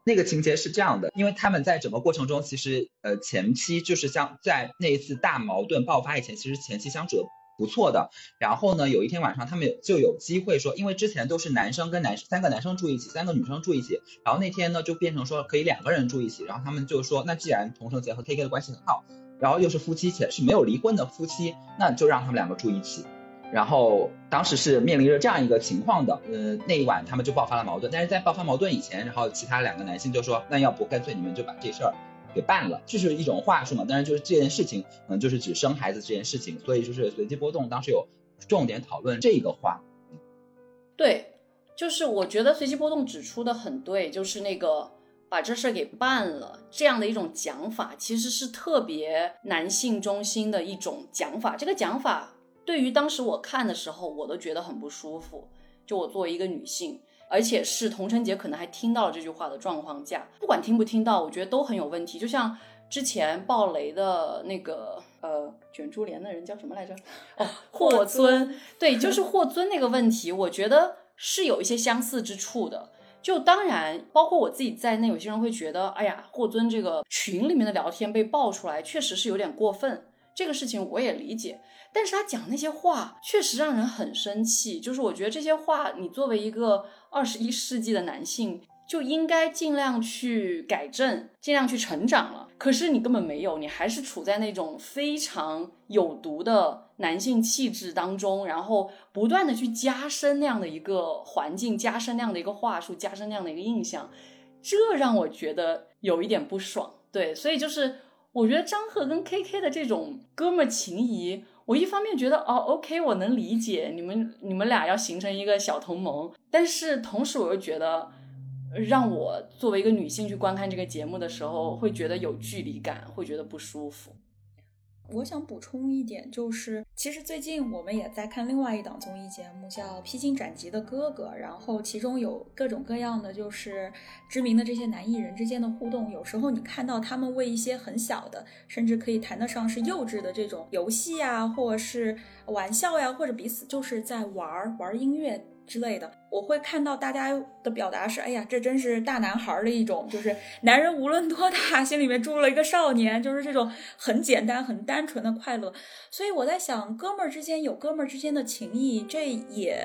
那个情节是这样的，因为他们在整个过程中，其实呃前期就是像在那一次大矛盾爆发以前，其实前期相处的不错的。然后呢，有一天晚上他们就有机会说，因为之前都是男生跟男三个男生住一起，三个女生住一起，然后那天呢就变成说可以两个人住一起，然后他们就说，那既然童承杰和 K K 的关系很好。然后又是夫妻，且是没有离婚的夫妻，那就让他们两个住一起。然后当时是面临着这样一个情况的，呃，那一晚他们就爆发了矛盾。但是在爆发矛盾以前，然后其他两个男性就说，那要不干脆你们就把这事儿给办了，就是一种话术嘛。但是就是这件事情，嗯，就是指生孩子这件事情，所以就是随机波动当时有重点讨论这个话。对，就是我觉得随机波动指出的很对，就是那个把这事儿给办了这样的一种讲法，其实是特别男性中心的一种讲法。这个讲法。对于当时我看的时候，我都觉得很不舒服。就我作为一个女性，而且是童晨杰可能还听到了这句话的状况下，不管听不听到，我觉得都很有问题。就像之前爆雷的那个呃卷珠帘的人叫什么来着？哦，霍尊。对，就是霍尊那个问题，我觉得是有一些相似之处的。就当然，包括我自己在内，有些人会觉得，哎呀，霍尊这个群里面的聊天被爆出来，确实是有点过分。这个事情我也理解。但是他讲那些话确实让人很生气，就是我觉得这些话，你作为一个二十一世纪的男性，就应该尽量去改正，尽量去成长了。可是你根本没有，你还是处在那种非常有毒的男性气质当中，然后不断的去加深那样的一个环境，加深那样的一个话术，加深那样的一个印象，这让我觉得有一点不爽。对，所以就是我觉得张赫跟 KK 的这种哥们情谊。我一方面觉得哦，OK，我能理解你们你们俩要形成一个小同盟，但是同时我又觉得，让我作为一个女性去观看这个节目的时候，会觉得有距离感，会觉得不舒服。我想补充一点，就是其实最近我们也在看另外一档综艺节目，叫《披荆斩棘的哥哥》，然后其中有各种各样的就是知名的这些男艺人之间的互动。有时候你看到他们为一些很小的，甚至可以谈得上是幼稚的这种游戏啊，或者是玩笑呀，或者彼此就是在玩玩音乐。之类的，我会看到大家的表达是：哎呀，这真是大男孩的一种，就是男人无论多大，心里面住了一个少年，就是这种很简单、很单纯的快乐。所以我在想，哥们儿之间有哥们儿之间的情谊，这也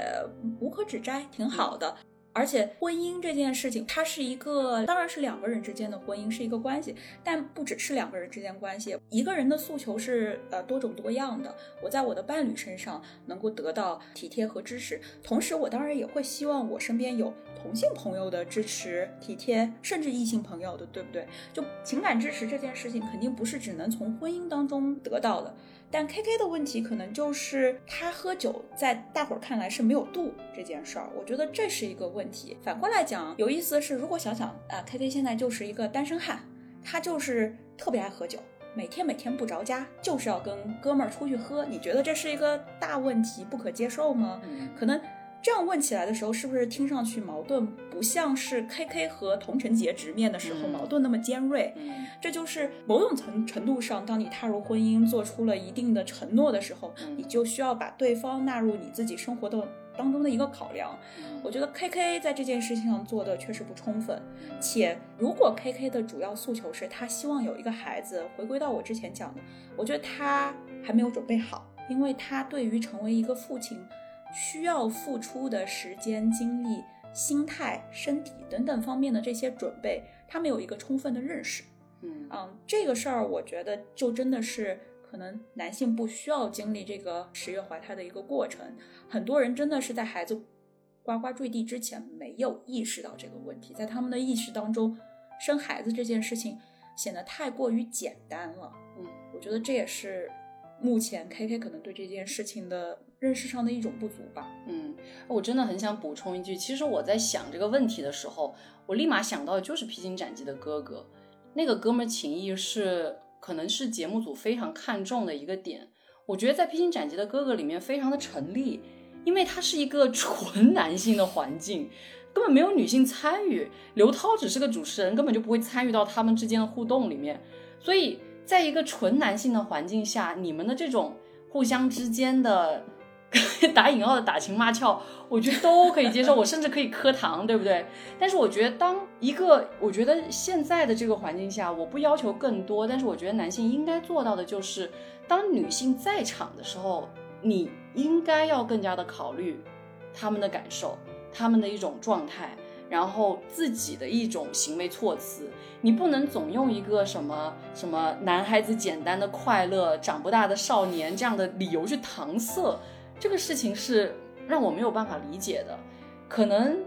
无可指摘，挺好的。而且婚姻这件事情，它是一个，当然是两个人之间的婚姻是一个关系，但不只是两个人之间关系。一个人的诉求是呃多种多样的。我在我的伴侣身上能够得到体贴和支持，同时我当然也会希望我身边有同性朋友的支持、体贴，甚至异性朋友的，对不对？就情感支持这件事情，肯定不是只能从婚姻当中得到的。但 K K 的问题可能就是他喝酒，在大伙儿看来是没有度这件事儿，我觉得这是一个问题。反过来讲，有意思的是，如果想想啊，K K 现在就是一个单身汉，他就是特别爱喝酒，每天每天不着家，就是要跟哥们儿出去喝。你觉得这是一个大问题，不可接受吗？可能。这样问起来的时候，是不是听上去矛盾不像是 K K 和童晨杰直面的时候矛盾那么尖锐？这就是某种程程度上，当你踏入婚姻，做出了一定的承诺的时候，你就需要把对方纳入你自己生活的当中的一个考量。我觉得 K K 在这件事情上做的确实不充分，且如果 K K 的主要诉求是他希望有一个孩子，回归到我之前讲的，我觉得他还没有准备好，因为他对于成为一个父亲。需要付出的时间、精力、心态、身体等等方面的这些准备，他们有一个充分的认识。嗯嗯，这个事儿我觉得就真的是可能男性不需要经历这个十月怀胎的一个过程。很多人真的是在孩子呱呱坠地之前没有意识到这个问题，在他们的意识当中，生孩子这件事情显得太过于简单了。嗯，我觉得这也是目前 K K 可能对这件事情的。认识上的一种不足吧。嗯，我真的很想补充一句，其实我在想这个问题的时候，我立马想到的就是《披荆斩棘的哥哥》，那个哥们情谊是可能是节目组非常看重的一个点。我觉得在《披荆斩棘的哥哥》里面非常的成立，因为它是一个 纯男性的环境，根本没有女性参与。刘涛只是个主持人，根本就不会参与到他们之间的互动里面。所以，在一个纯男性的环境下，你们的这种互相之间的。打引号的打情骂俏，我觉得都可以接受，我甚至可以磕糖，对不对？但是我觉得，当一个我觉得现在的这个环境下，我不要求更多，但是我觉得男性应该做到的就是，当女性在场的时候，你应该要更加的考虑他们的感受，他们的一种状态，然后自己的一种行为措辞。你不能总用一个什么什么男孩子简单的快乐，长不大的少年这样的理由去搪塞，这个事情是让我没有办法理解的。可能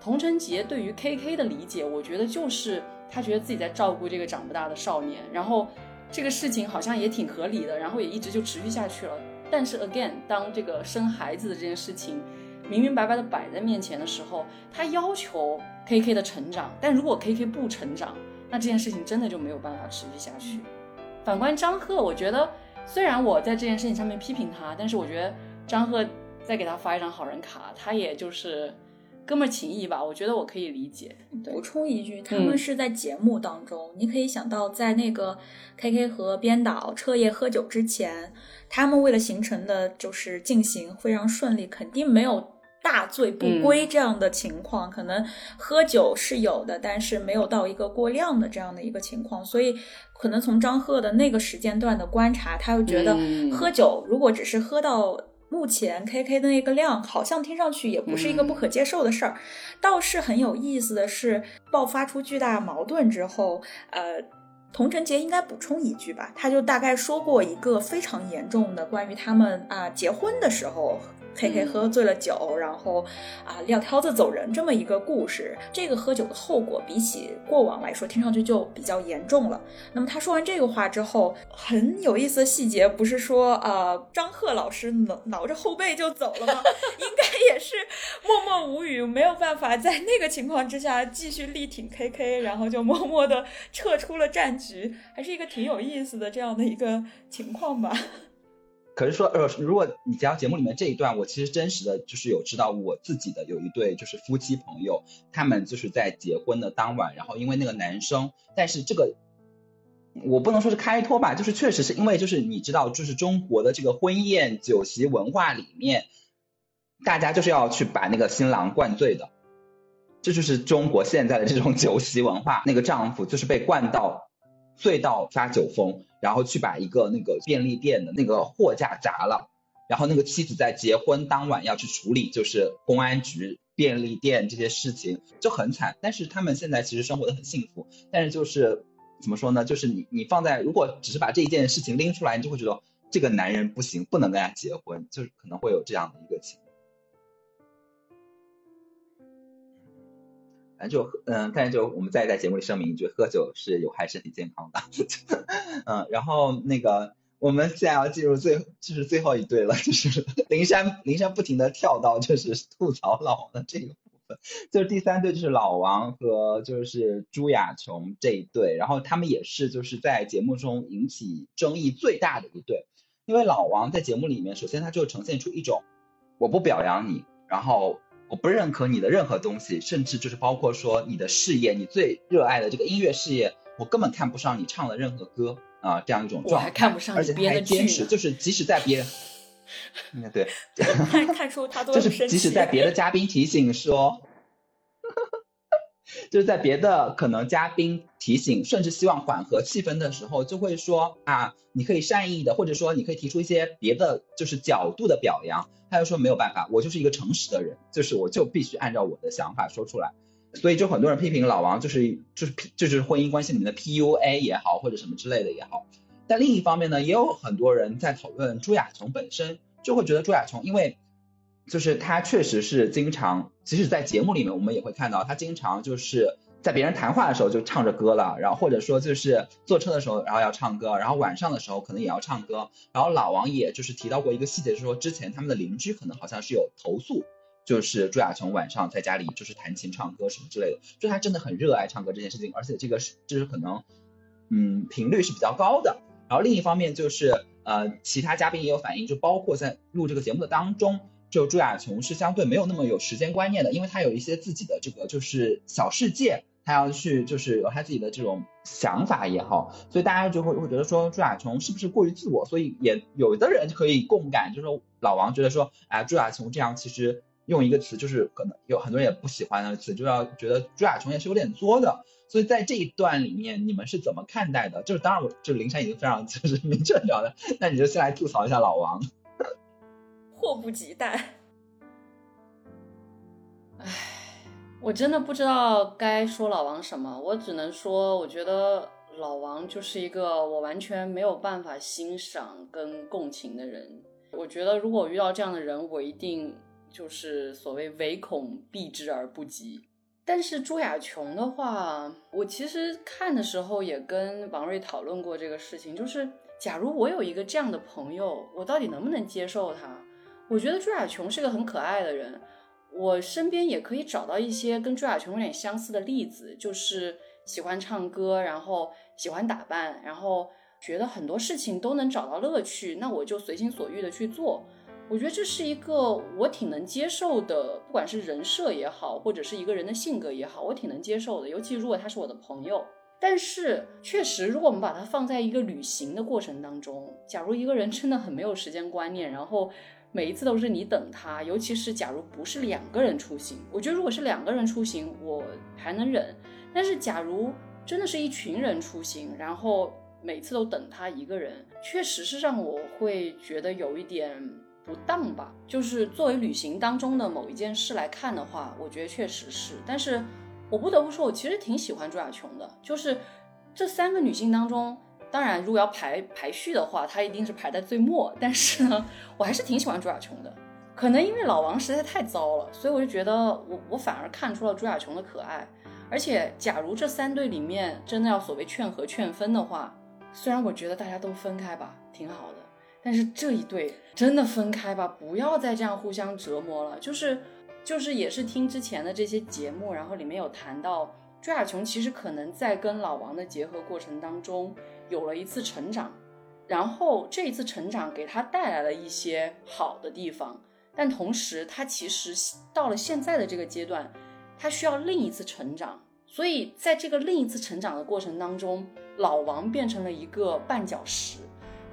童晨杰对于 KK 的理解，我觉得就是他觉得自己在照顾这个长不大的少年，然后这个事情好像也挺合理的，然后也一直就持续下去了。但是 again，当这个生孩子的这件事情明明白白的摆在面前的时候，他要求 KK 的成长，但如果 KK 不成长，那这件事情真的就没有办法持续下去。反观张赫，我觉得虽然我在这件事情上面批评他，但是我觉得张赫再给他发一张好人卡，他也就是哥们情谊吧，我觉得我可以理解。补充一句，他们是在节目当中，你可以想到，在那个 KK 和编导彻夜喝酒之前，他们为了行程的就是进行非常顺利，肯定没有大醉不归这样的情况，可能喝酒是有的，但是没有到一个过量的这样的一个情况，所以可能从张赫的那个时间段的观察，他又觉得嗯喝酒如果只是喝到。目前 KK 的那个量，好像听上去也不是一个不可接受的事儿。倒是很有意思的是，爆发出巨大矛盾之后，呃，童晨杰应该补充一句吧，他就大概说过一个非常严重的关于他们啊、结婚的时候。K K 喝醉了酒，然后啊撂挑子走人这么一个故事。这个喝酒的后果比起过往来说，听上去就比较严重了。那么他说完这个话之后，很有意思的细节不是说呃张赫老师挠挠着后背就走了吗？应该也是默默无语，没有办法在那个情况之下继续力挺 K K，然后就默默的撤出了战局，还是一个挺有意思的这样的一个情况吧。可是说，呃，如果你讲到节目里面这一段，我其实真实的就是有知道我自己的有一对就是夫妻朋友，他们就是在结婚的当晚，然后因为那个男生，但是这个我不能说是开脱吧，就是确实是因为就是你知道，就是中国的这个婚宴酒席文化里面，大家就是要去把那个新郎灌醉的，这就是中国现在的这种酒席文化，那个丈夫就是被灌到醉到发酒疯。然后去把一个那个便利店的那个货架砸了，然后那个妻子在结婚当晚要去处理，就是公安局、便利店这些事情，就很惨。但是他们现在其实生活的很幸福，但是就是怎么说呢？就是你你放在如果只是把这一件事情拎出来，你就会觉得这个男人不行，不能跟他结婚，就是可能会有这样的一个情况。就嗯，但是就我们再在节目里声明一句，喝酒是有害身体健康的。嗯，然后那个我们现在要进入最就是最后一对了，就是 灵山灵山不停的跳到就是吐槽老王的这个部分，就是第三对就是老王和就是朱亚琼这一对，然后他们也是就是在节目中引起争议最大的一对，因为老王在节目里面，首先他就呈现出一种我不表扬你，然后。我不认可你的任何东西，甚至就是包括说你的事业，你最热爱的这个音乐事业，我根本看不上你唱的任何歌啊，这样一种状态，我还看不上而且他还你编的剧坚持，就是即使在别人，嗯对，看看出他多就是。即使在别的嘉宾提醒说，就是在别的可能嘉宾提醒，甚至希望缓和气氛的时候，就会说啊，你可以善意的，或者说你可以提出一些别的就是角度的表扬。他就说没有办法，我就是一个诚实的人，就是我就必须按照我的想法说出来。所以就很多人批评老王就是就是就是婚姻关系里面的 PUA 也好，或者什么之类的也好。但另一方面呢，也有很多人在讨论朱亚琼本身，就会觉得朱亚琼因为就是他确实是经常，即使在节目里面我们也会看到他经常就是在别人谈话的时候就唱着歌了，然后或者说就是坐车的时候然后要唱歌，然后晚上的时候可能也要唱歌。然后老王也就是提到过一个细节，是说之前他们的邻居可能好像是有投诉。就是朱亚琼晚上在家里就是弹琴唱歌什么之类的，就他真的很热爱唱歌这件事情，而且这个是就是可能嗯频率是比较高的。然后另一方面就是呃其他嘉宾也有反映，就包括在录这个节目的当中，就朱亚琼是相对没有那么有时间观念的，因为他有一些自己的这个就是小世界，他要去就是有他自己的这种想法也好，所以大家就会会觉得说朱亚琼是不是过于自我，所以也有的人可以共感，就是说老王觉得说啊朱亚琼这样其实。用一个词就是可能有很多人也不喜欢的词，就要觉得朱亚琼也是有点作的。所以在这一段里面，你们是怎么看待的？就是当然我，就林珊已经非常 就是明确表达，那你就先来吐槽一下老王。迫不及待。唉，我真的不知道该说老王什么，我只能说，我觉得老王就是一个我完全没有办法欣赏跟共情的人。我觉得如果遇到这样的人，我一定就是所谓唯恐避之而不及。但是朱亚琼的话，我其实看的时候也跟王瑞讨论过这个事情，就是假如我有一个这样的朋友，我到底能不能接受他？我觉得朱亚琼是个很可爱的人，我身边也可以找到一些跟朱亚琼有点相似的例子，就是喜欢唱歌，然后喜欢打扮，然后觉得很多事情都能找到乐趣，那我就随心所欲的去做。我觉得这是一个我挺能接受的，不管是人设也好，或者是一个人的性格也好，我挺能接受的。尤其如果他是我的朋友，但是确实，如果我们把它放在一个旅行的过程当中，假如一个人真的很没有时间观念，然后每一次都是你等他，尤其是假如不是两个人出行，我觉得如果是两个人出行，我还能忍。但是假如真的是一群人出行，然后每次都等他一个人，确实是让我会觉得有一点。不当吧，就是作为旅行当中的某一件事来看的话，我觉得确实是。但是我不得不说，我其实挺喜欢朱亚琼的。就是这三个女性当中，当然如果要排排序的话，她一定是排在最末。但是呢，我还是挺喜欢朱亚琼的。可能因为老王实在太糟了，所以我就觉得我我反而看出了朱亚琼的可爱。而且，假如这三对里面真的要所谓劝和劝分的话，虽然我觉得大家都分开吧，挺好的。但是这一对真的分开吧，不要再这样互相折磨了。就是，就是也是听之前的这些节目，然后里面有谈到朱亚琼其实可能在跟老王的结合过程当中有了一次成长，然后这一次成长给他带来了一些好的地方，但同时他其实到了现在的这个阶段，他需要另一次成长，所以在这个另一次成长的过程当中，老王变成了一个绊脚石。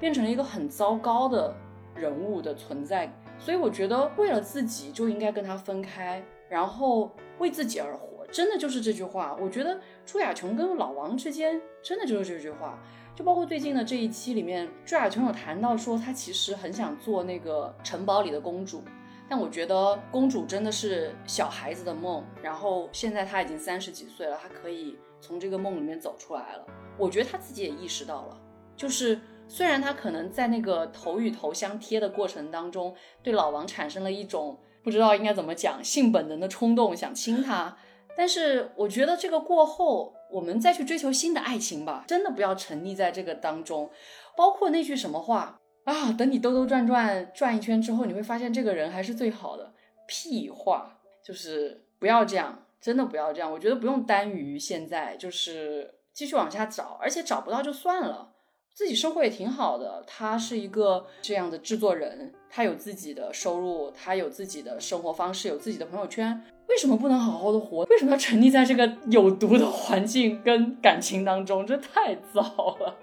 变成了一个很糟糕的人物的存在，所以我觉得为了自己就应该跟他分开，然后为自己而活，真的就是这句话。我觉得朱亚琼跟老王之间真的就是这句话，就包括最近的这一期里面，朱亚琼有谈到说她其实很想做那个城堡里的公主，但我觉得公主真的是小孩子的梦，然后现在她已经三十几岁了，她可以从这个梦里面走出来了。我觉得她自己也意识到了，就是。虽然他可能在那个头与头相贴的过程当中，对老王产生了一种不知道应该怎么讲性本能的冲动，想亲他，但是我觉得这个过后，我们再去追求新的爱情吧，真的不要沉溺在这个当中。包括那句什么话啊，等你兜兜转转转一圈之后，你会发现这个人还是最好的。屁话，就是不要这样，真的不要这样。我觉得不用耽于现在，就是继续往下找，而且找不到就算了。自己生活也挺好的，他是一个这样的制作人，他有自己的收入，他有自己的生活方式，有自己的朋友圈，为什么不能好好的活？为什么要沉溺在这个有毒的环境跟感情当中？这太糟了。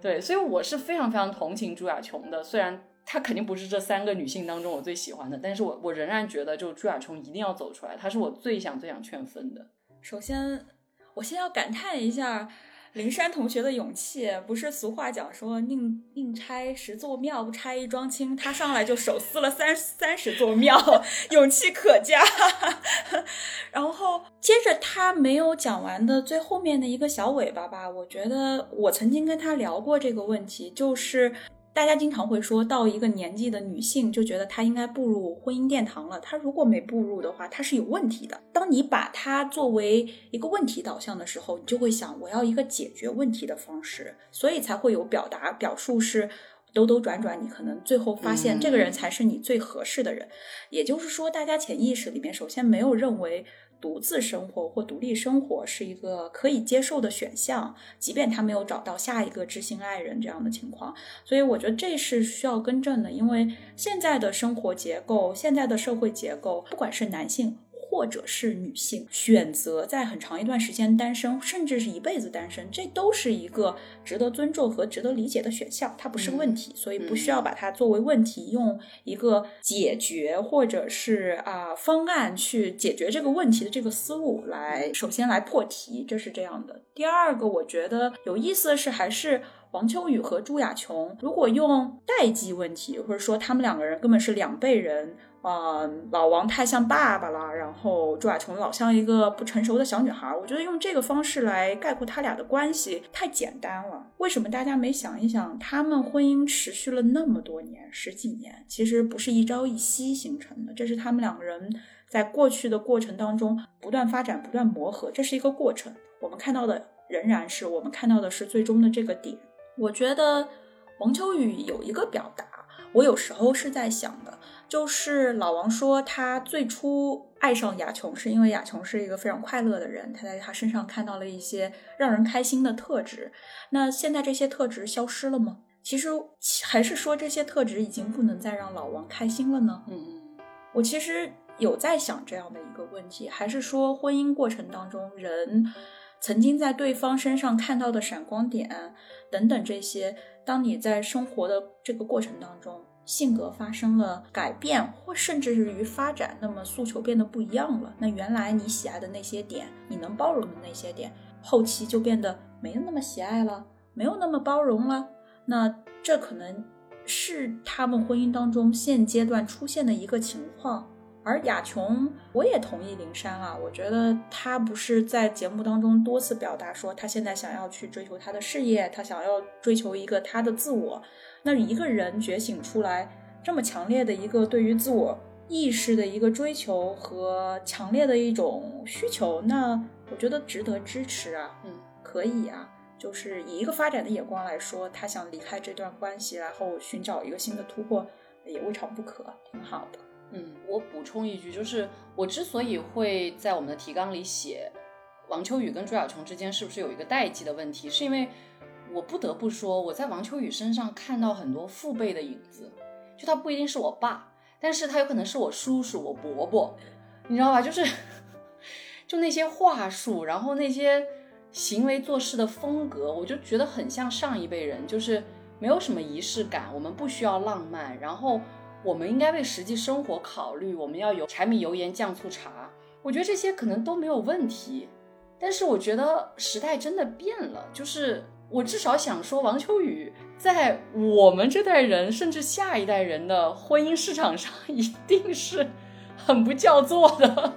对，所以我是非常非常同情朱亚琼的，虽然她肯定不是这三个女性当中我最喜欢的，但是我我仍然觉得，就朱亚琼一定要走出来，她是我最想最想劝分的。首先，我先要感叹一下。灵山同学的勇气，不是俗话讲说宁宁拆十座庙，不拆一桩亲。他上来就手撕了三三十座庙，勇气可嘉。然后接着他没有讲完的最后面的一个小尾巴吧，我觉得我曾经跟他聊过这个问题，就是。大家经常会说到一个年纪的女性就觉得她应该步入婚姻殿堂了，她如果没步入的话，她是有问题的。当你把它作为一个问题导向的时候，你就会想我要一个解决问题的方式，所以才会有表达表述是兜兜转转，你可能最后发现这个人才是你最合适的人。也就是说，大家潜意识里面首先没有认为。独自生活或独立生活是一个可以接受的选项，即便他没有找到下一个知心爱人这样的情况，所以我觉得这是需要更正的，因为现在的生活结构、现在的社会结构，不管是男性。或者是女性选择在很长一段时间单身，甚至是一辈子单身，这都是一个值得尊重和值得理解的选项，它不是问题，所以不需要把它作为问题，用一个解决或者是啊方案去解决这个问题的这个思路来首先来破题，这是这样的。第二个，我觉得有意思的是，还是王秋雨和朱亚琼，如果用代际问题，或者说他们两个人根本是两辈人。嗯、老王太像爸爸了，然后朱亚琼老像一个不成熟的小女孩。我觉得用这个方式来概括他俩的关系太简单了。为什么大家没想一想，他们婚姻持续了那么多年，十几年，其实不是一朝一夕形成的，这是他们两个人在过去的过程当中不断发展、不断磨合，这是一个过程。我们看到的仍然是我们看到的是最终的这个点。我觉得王秋雨有一个表达，我有时候是在想的，就是老王说他最初爱上雅琼是因为雅琼是一个非常快乐的人，他在他身上看到了一些让人开心的特质。那现在这些特质消失了吗？其实还是说这些特质已经不能再让老王开心了呢？嗯嗯我其实有在想这样的一个问题，还是说婚姻过程当中，人曾经在对方身上看到的闪光点等等这些，当你在生活的这个过程当中，性格发生了改变，或甚至是于发展，那么诉求变得不一样了。那原来你喜爱的那些点，你能包容的那些点，后期就变得没有那么喜爱了，没有那么包容了。那这可能是他们婚姻当中现阶段出现的一个情况。而雅琼，我也同意林珊啊，我觉得她不是在节目当中多次表达说，她现在想要去追求她的事业，她想要追求一个她的自我。那一个人觉醒出来这么强烈的一个对于自我意识的一个追求和强烈的一种需求，那我觉得值得支持啊，嗯，可以啊。就是以一个发展的眼光来说，他想离开这段关系，然后寻找一个新的突破，也未尝不可，挺好的。嗯，我补充一句，就是我之所以会在我们的提纲里写王秋雨跟朱亚琼之间是不是有一个代际的问题，是因为我不得不说，我在王秋雨身上看到很多父辈的影子，就他不一定是我爸，但是他有可能是我叔叔、我伯伯，你知道吧？就是就那些话术，然后那些行为做事的风格，我就觉得很像上一辈人，就是没有什么仪式感，我们不需要浪漫，然后。我们应该为实际生活考虑，我们要有柴米油盐酱醋茶。我觉得这些可能都没有问题，但是我觉得时代真的变了。就是我至少想说，王秋雨在我们这代人，甚至下一代人的婚姻市场上，一定是很不叫座的。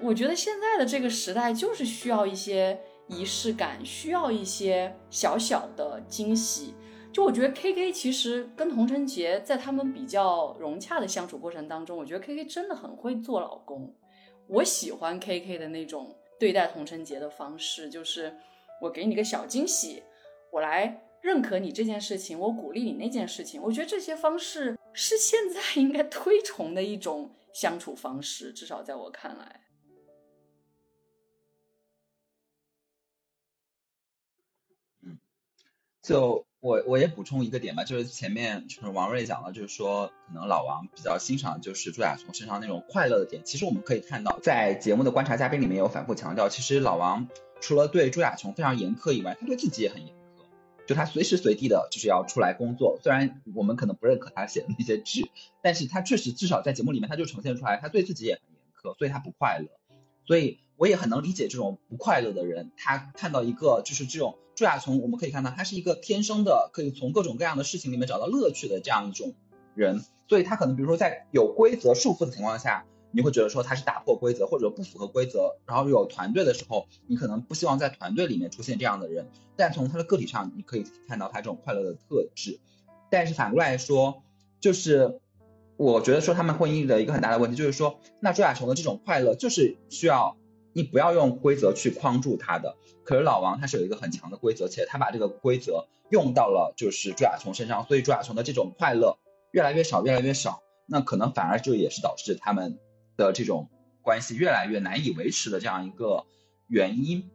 我觉得现在的这个时代就是需要一些仪式感，需要一些小小的惊喜。就我觉得 K K 其实跟童晨杰在他们比较融洽的相处过程当中，我觉得 K K 真的很会做老公。我喜欢 K K 的那种对待童晨杰的方式，就是我给你个小惊喜，我来认可你这件事情，我鼓励你那件事情。我觉得这些方式是现在 应该推崇的一种相处方式，至少在我看来。嗯就我我也补充一个点吧，就是前面就是王瑞讲了，就是说可能老王比较欣赏就是朱亚琼身上那种快乐的点。其实我们可以看到，在节目的观察嘉宾里面有反复强调，其实老王除了对朱亚琼非常严苛以外，他对自己也很严苛。就他随时随地的就是要出来工作，虽然我们可能不认可他写的那些剧，但是他确实至少在节目里面他就呈现出来，他对自己也很严苛，所以他不快乐。所以我也很能理解这种不快乐的人，他看到一个就是这种朱亚琼，我们可以看到他是一个天生的可以从各种各样的事情里面找到乐趣的这样一种人，所以他可能比如说在有规则束缚的情况下，你会觉得说他是打破规则或者不符合规则，然后有团队的时候，你可能不希望在团队里面出现这样的人，但从他的个体上，你可以看到他这种快乐的特质。但是反过来说，就是我觉得说他们婚姻的一个很大的问题就是说，那朱亚琼的这种快乐就是需要你不要用规则去框住他的。可是老王他是有一个很强的规则，且他把这个规则用到了就是朱亚琼身上，所以朱亚琼的这种快乐越来越少，越来越少，那可能反而就也是导致他们的这种关系越来越难以维持的这样一个原因。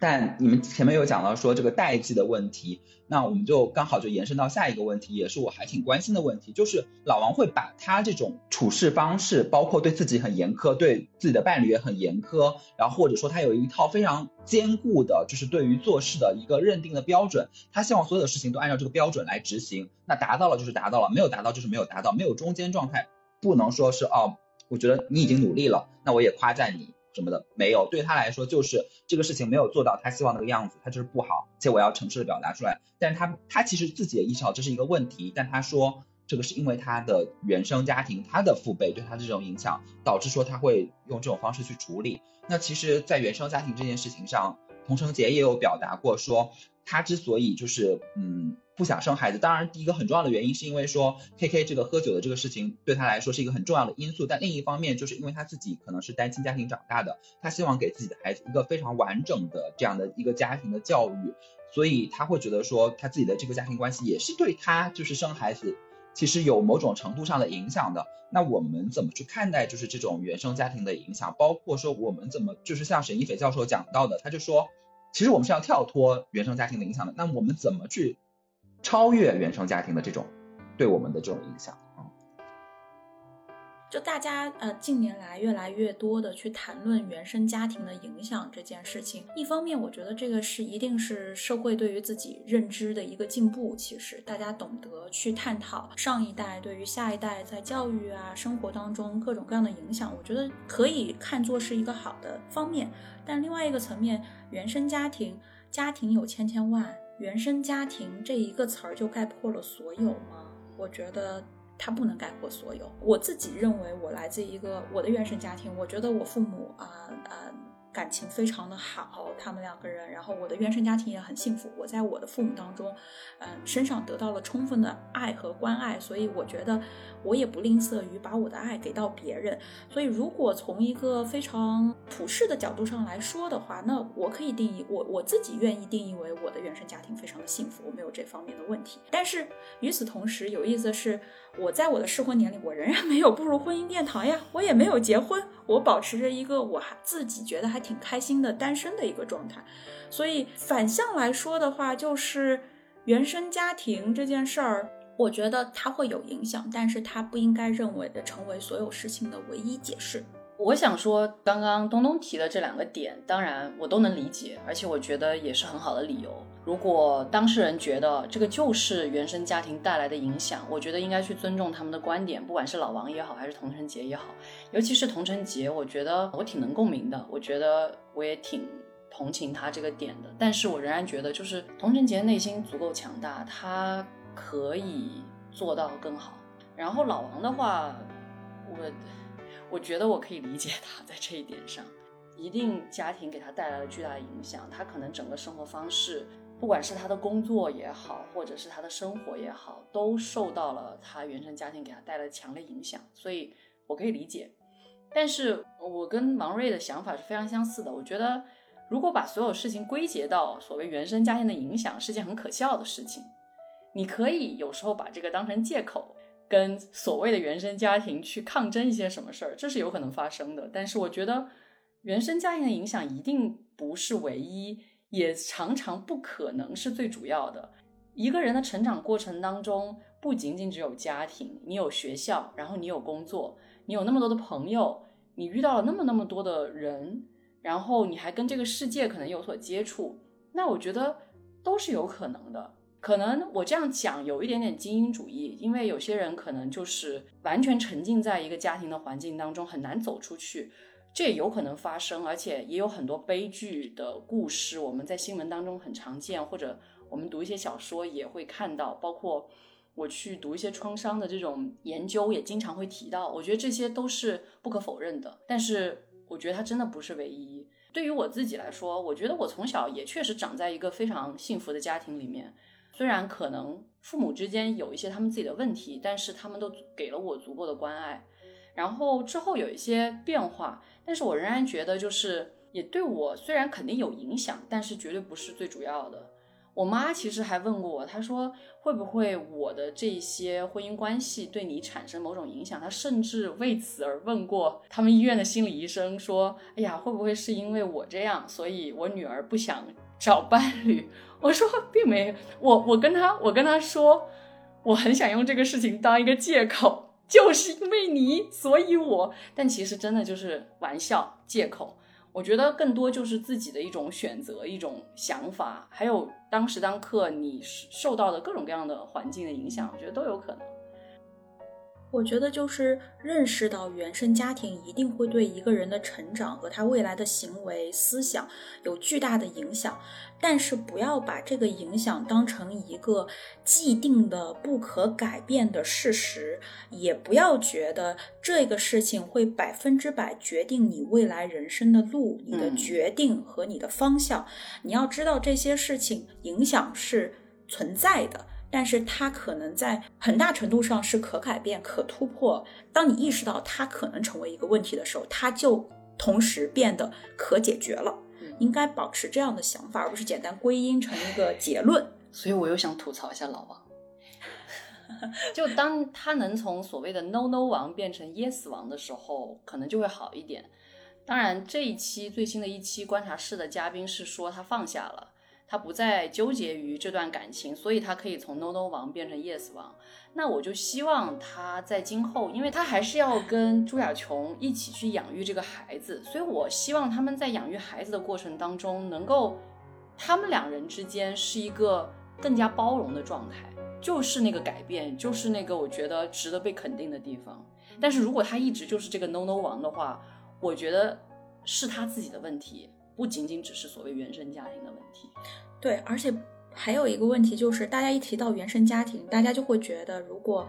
但你们前面有讲到说这个代际的问题，那我们就刚好就延伸到下一个问题，也是我还挺关心的问题，就是老王会把他这种处事方式，包括对自己很严苛，对自己的伴侣也很严苛，然后或者说他有一套非常坚固的，就是对于做事的一个认定的标准，他希望所有的事情都按照这个标准来执行，那达到了就是达到了，没有达到就是没有达到，没有中间状态，不能说是哦，我觉得你已经努力了，那我也夸赞你。什么的没有，对他来说就是这个事情没有做到他希望那个样子，他就是不好，且我要诚实的表达出来。但是他他其实自己也意识到这是一个问题，但他说这个是因为他的原生家庭，他的父辈对他的这种影响，导致说他会用这种方式去处理。那其实，在原生家庭这件事情上，童承杰也有表达过，说他之所以就是嗯不想生孩子，当然第一个很重要的原因是因为说 K K 这个喝酒的这个事情对他来说是一个很重要的因素，但另一方面就是因为他自己可能是单亲家庭长大的，他希望给自己的孩子一个非常完整的这样的一个家庭的教育，所以他会觉得说他自己的这个家庭关系也是对他就是生孩子。其实有某种程度上的影响的，那我们怎么去看待就是这种原生家庭的影响？包括说我们怎么就是像沈一斐教授讲到的，他就说，其实我们是要跳脱原生家庭的影响的。那我们怎么去超越原生家庭的这种对我们的这种影响？就大家呃近年来越来越多的去谈论原生家庭的影响这件事情，一方面我觉得这个是一定是社会对于自己认知的一个进步。其实大家懂得去探讨上一代对于下一代在教育啊生活当中各种各样的影响，我觉得可以看作是一个好的方面。但另外一个层面，原生家庭家庭有千千万，原生家庭这一个词儿就概括了所有吗？我觉得。它不能概括所有。我自己认为，我来自一个我的原生家庭，我觉得我父母啊啊感情非常的好，他们两个人，然后我的原生家庭也很幸福。我在我的父母当中，嗯，身上得到了充分的爱和关爱，所以我觉得我也不吝啬于把我的爱给到别人。所以，如果从一个非常普世的角度上来说的话，那我可以定义我我自己愿意定义为我的原生家庭非常的幸福，我没有这方面的问题。但是与此同时，有意思的是。我在我的适婚年龄，我仍然没有步入婚姻殿堂呀，我也没有结婚，我保持着一个我还自己觉得还挺开心的单身的一个状态。所以反向来说的话，就是原生家庭这件事儿，我觉得它会有影响，但是它不应该认为的成为所有事情的唯一解释。我想说，刚刚东东提的这两个点，当然我都能理解，而且我觉得也是很好的理由。如果当事人觉得这个就是原生家庭带来的影响，我觉得应该去尊重他们的观点，不管是老王也好，还是童承杰也好，尤其是童承杰，我觉得我挺能共鸣的，我觉得我也挺同情他这个点的。但是我仍然觉得，就是童承杰内心足够强大，他可以做到更好。然后老王的话，我。我觉得我可以理解他在这一点上，一定家庭给他带来了巨大的影响，他可能整个生活方式，不管是他的工作也好，或者是他的生活也好，都受到了他原生家庭给他带来的强烈影响，所以我可以理解。但是我跟王瑞的想法是非常相似的，我觉得如果把所有事情归结到所谓原生家庭的影响，是件很可笑的事情。你可以有时候把这个当成借口。跟所谓的原生家庭去抗争一些什么事儿，这是有可能发生的。但是我觉得原生家庭的影响一定不是唯一，也常常不可能是最主要的。一个人的成长过程当中，不仅仅只有家庭，你有学校，然后你有工作，你有那么多的朋友，你遇到了那么那么多的人，然后你还跟这个世界可能有所接触，那我觉得都是有可能的。可能我这样讲有一点点精英主义，因为有些人可能就是完全沉浸在一个家庭的环境当中，很难走出去，这也有可能发生，而且也有很多悲剧的故事，我们在新闻当中很常见，或者我们读一些小说也会看到，包括我去读一些创伤的这种研究，也经常会提到。我觉得这些都是不可否认的，但是我觉得它真的不是唯一。对于我自己来说，我觉得我从小也确实长在一个非常幸福的家庭里面。虽然可能父母之间有一些他们自己的问题，但是他们都给了我足够的关爱。然后之后有一些变化，但是我仍然觉得就是也对我虽然肯定有影响，但是绝对不是最主要的。我妈其实还问过我，她说会不会我的这些婚姻关系对你产生某种影响？她甚至为此而问过他们医院的心理医生，说：“哎呀，会不会是因为我这样，所以我女儿不想找伴侣？”我说并没有，我我跟他我跟他说，我很想用这个事情当一个借口，就是因为你，所以我，但其实真的就是玩笑借口。我觉得更多就是自己的一种选择，一种想法，还有当时当刻你受到的各种各样的环境的影响，我觉得都有可能。我觉得就是认识到原生家庭一定会对一个人的成长和他未来的行为、思想有巨大的影响，但是不要把这个影响当成一个既定的、不可改变的事实，也不要觉得这个事情会百分之百决定你未来人生的路、你的决定和你的方向。你要知道这些事情影响是存在的。但是它可能在很大程度上是可改变、可突破。当你意识到它可能成为一个问题的时候，它就同时变得可解决了。应该保持这样的想法，而不是简单归因成一个结论。所以我又想吐槽一下老王，就当他能从所谓的 “no no 王”变成 “yes 王”的时候，可能就会好一点。当然，这一期最新的一期观察室的嘉宾是说他放下了。他不再纠结于这段感情，所以他可以从 No No 王变成 Yes 王。那我就希望他在今后，因为他还是要跟朱亚琼一起去养育这个孩子，所以我希望他们在养育孩子的过程当中，能够他们两人之间是一个更加包容的状态，就是那个改变，就是那个我觉得值得被肯定的地方。但是如果他一直就是这个 No No 王的话，我觉得是他自己的问题。不仅仅只是所谓原生家庭的问题，对，而且还有一个问题就是，大家一提到原生家庭，大家就会觉得，如果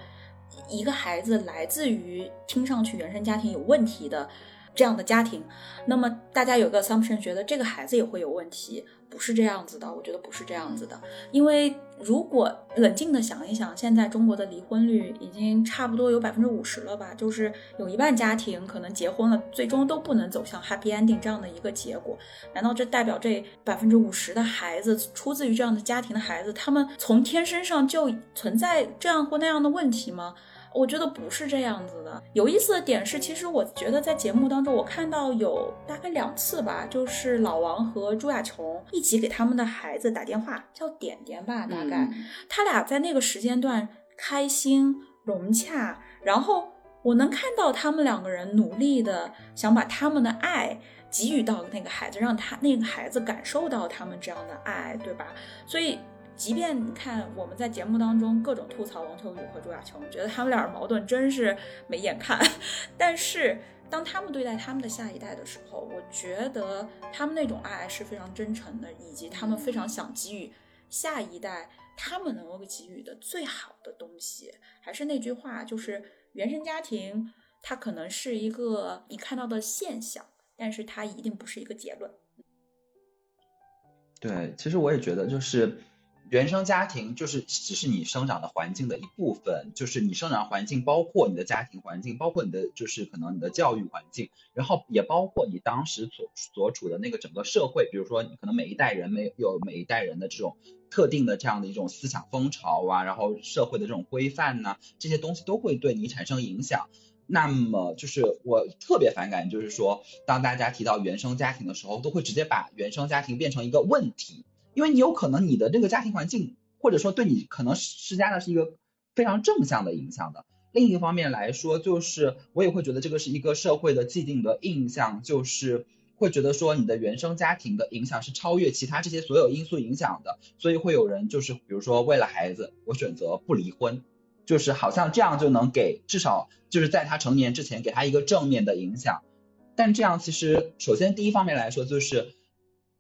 一个孩子来自于听上去原生家庭有问题的这样的家庭，那么大家有个 assumption 觉得这个孩子也会有问题。不是这样子的，我觉得不是这样子的。因为如果冷静的想一想，现在中国的离婚率已经差不多有百分之五十了吧？就是有一半家庭可能结婚了，最终都不能走向 happy ending 这样的一个结果。难道这代表这百分之五十的孩子出自于这样的家庭的孩子，他们从天生上就存在这样或那样的问题吗？我觉得不是这样子的。有意思的点是，其实我觉得在节目当中，我看到有大概两次吧，就是老王和朱亚琼一起给他们的孩子打电话，叫点点吧，大概他俩在那个时间段开心融洽，然后我能看到他们两个人努力的想把他们的爱给予到那个孩子，让他那个孩子感受到他们这样的爱，对吧？所以。即便你看我们在节目当中各种吐槽王秋雨和朱亚琼，觉得他们俩的矛盾真是没眼看，但是当他们对待他们的下一代的时候，我觉得他们那种爱是非常真诚的，以及他们非常想给予下一代他们能够给予的最好的东西。还是那句话，就是原生家庭它可能是一个你看到的现象，但是它一定不是一个结论。对，其实我也觉得就是。原生家庭就是这是你生长的环境的一部分，就是你生长环境包括你的家庭环境，包括你的就是可能你的教育环境，然后也包括你当时所所处的那个整个社会，比如说你可能每一代人没有每一代人的这种特定的这样的一种思想风潮啊，然后社会的这种规范呐，这些东西都会对你产生影响。那么就是我特别反感，就是说当大家提到原生家庭的时候，都会直接把原生家庭变成一个问题。因为你有可能你的这个家庭环境，或者说对你可能施加的是一个非常正向的影响的。另一方面来说，就是我也会觉得这个是一个社会的既定的印象，就是会觉得说你的原生家庭的影响是超越其他这些所有因素影响的，所以会有人就是比如说为了孩子，我选择不离婚，就是好像这样就能给至少就是在他成年之前给他一个正面的影响。但这样其实首先第一方面来说就是。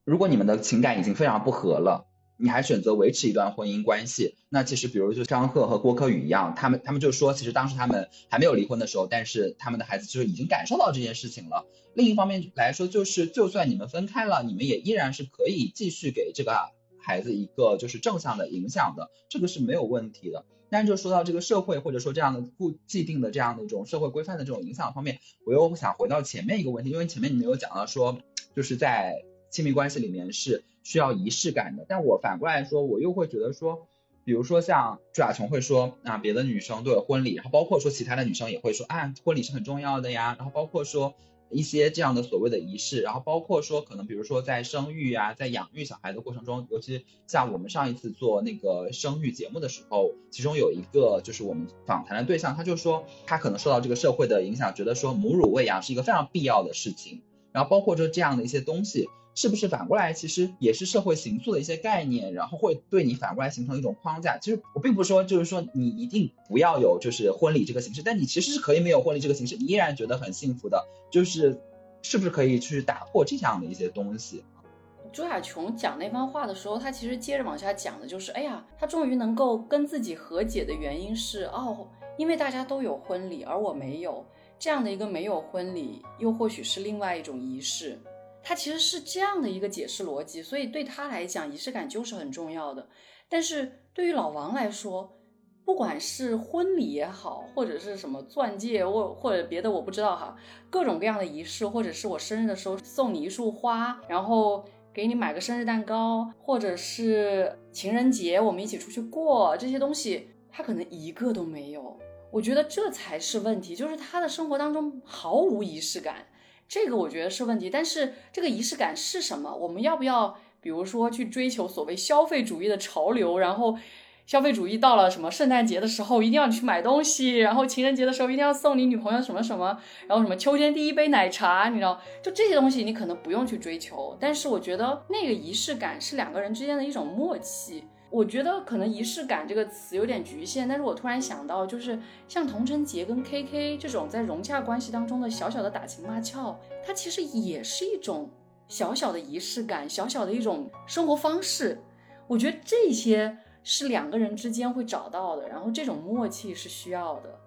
如果你们的情感已经非常不和了，你还选择维持一段婚姻关系，那其实比如就张赫和郭柯宇一样，他们他们就说，其实当时他们还没有离婚的时候，但是他们的孩子就是已经感受到这件事情了。另一方面来说，就是就算你们分开了，你们也依然是可以继续给这个孩子一个就是正向的影响的，这个是没有问题的。但是就说到这个社会或者说这样的固既定的这样的一种社会规范的这种影响方面，我又想回到前面一个问题，因为前面你们有讲到说，就是在。亲密关系里面是需要仪式感的，但我反过来说，我又会觉得说，比如说像朱亚琼会说，啊，别的女生都有婚礼，然后包括说其他的女生也会说，啊，婚礼是很重要的呀，然后包括说一些这样的所谓的仪式，然后包括说可能比如说在生育啊，在养育小孩的过程中，尤其像我们上一次做那个生育节目的时候，其中有一个就是我们访谈的对象，他就说他可能受到这个社会的影响，觉得说母乳喂养是一个非常必要的事情，然后包括说这样的一些东西。是不是反过来其实也是社会形塑的一些概念，然后会对你反过来形成一种框架。其实我并不是说就是说你一定不要有就是婚礼这个形式，但你其实是可以没有婚礼这个形式，你依然觉得很幸福的。就是是不是可以去打破这样的一些东西？朱亚琼讲那番话的时候，他其实接着往下讲的就是，哎呀，他终于能够跟自己和解的原因是，哦，因为大家都有婚礼，而我没有。这样的一个没有婚礼，又或许是另外一种仪式，他其实是这样的一个解释逻辑，所以对他来讲，仪式感就是很重要的。但是对于老王来说，不管是婚礼也好，或者是什么钻戒或或者别的，我不知道哈，各种各样的仪式，或者是我生日的时候送你一束花，然后给你买个生日蛋糕，或者是情人节我们一起出去过这些东西，他可能一个都没有。我觉得这才是问题，就是他的生活当中毫无仪式感，这个我觉得是问题。但是这个仪式感是什么？我们要不要，比如说去追求所谓消费主义的潮流？然后消费主义到了什么圣诞节的时候一定要去买东西，然后情人节的时候一定要送你女朋友什么什么，然后什么秋天第一杯奶茶，你知道，就这些东西你可能不用去追求。但是我觉得那个仪式感是两个人之间的一种默契。我觉得可能仪式感这个词有点局限，但是我突然想到，就是像童晨杰跟 K K 这种在融洽关系当中的小小的打情骂俏，它其实也是一种小小的仪式感，小小的一种生活方式。我觉得这些是两个人之间会找到的，然后这种默契是需要的。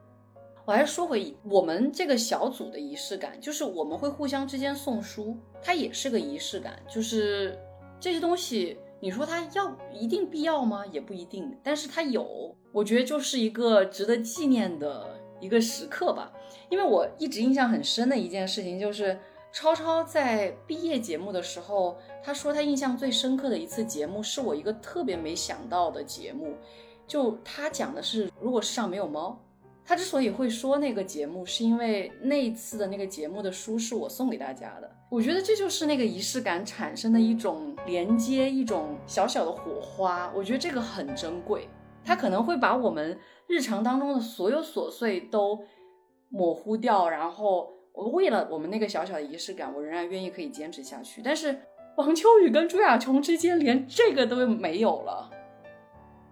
我还是说回我们这个小组的仪式感，就是我们会互相之间送书，它也是个仪式感，就是这些东西。你说他要一定必要吗？也不一定，但是他有，我觉得就是一个值得纪念的一个时刻吧。因为我一直印象很深的一件事情，就是超超在毕业节目的时候，他说他印象最深刻的一次节目是我一个特别没想到的节目，就他讲的是如果世上没有猫。他之所以会说那个节目，是因为那次的那个节目的书是我送给大家的。我觉得这就是那个仪式感产生的一种连接，一种小小的火花。我觉得这个很珍贵，它可能会把我们日常当中的所有琐碎都模糊掉。然后，我为了我们那个小小的仪式感，我仍然愿意可以坚持下去。但是，王秋雨跟朱亚琼之间连这个都没有了。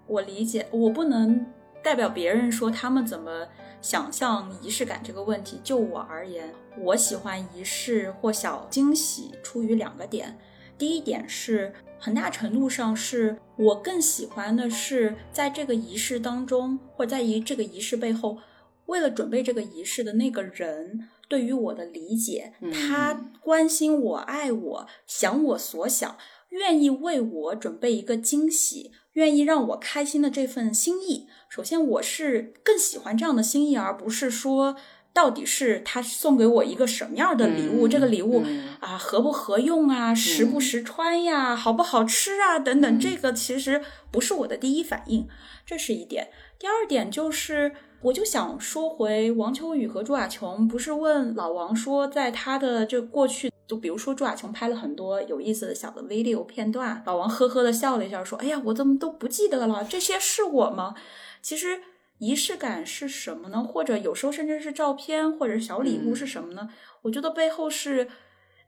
我理解，我不能。代表别人说他们怎么想象仪式感这个问题，就我而言，我喜欢仪式或小惊喜，出于两个点。第一点是很大程度上是我更喜欢的是在这个仪式当中，或在于这个仪式背后，为了准备这个仪式的那个人对于我的理解，他关心我、爱我、想我所想，愿意为我准备一个惊喜。愿意让我开心的这份心意，首先我是更喜欢这样的心意，而不是说到底是他送给我一个什么样的礼物，这个礼物啊合不合用啊，实不实穿呀，好不好吃啊等等，这个其实不是我的第一反应，这是一点。第二点就是，我就想说回王秋雨和朱亚琼，不是问老王说，在他的这过去。就比如说朱亚琼拍了很多有意思的小的 video 片段，老王呵呵的笑了一下，说：“哎呀，我怎么都不记得了？这些是我吗？”其实仪式感是什么呢？或者有时候甚至是照片或者小礼物是什么呢？我觉得背后是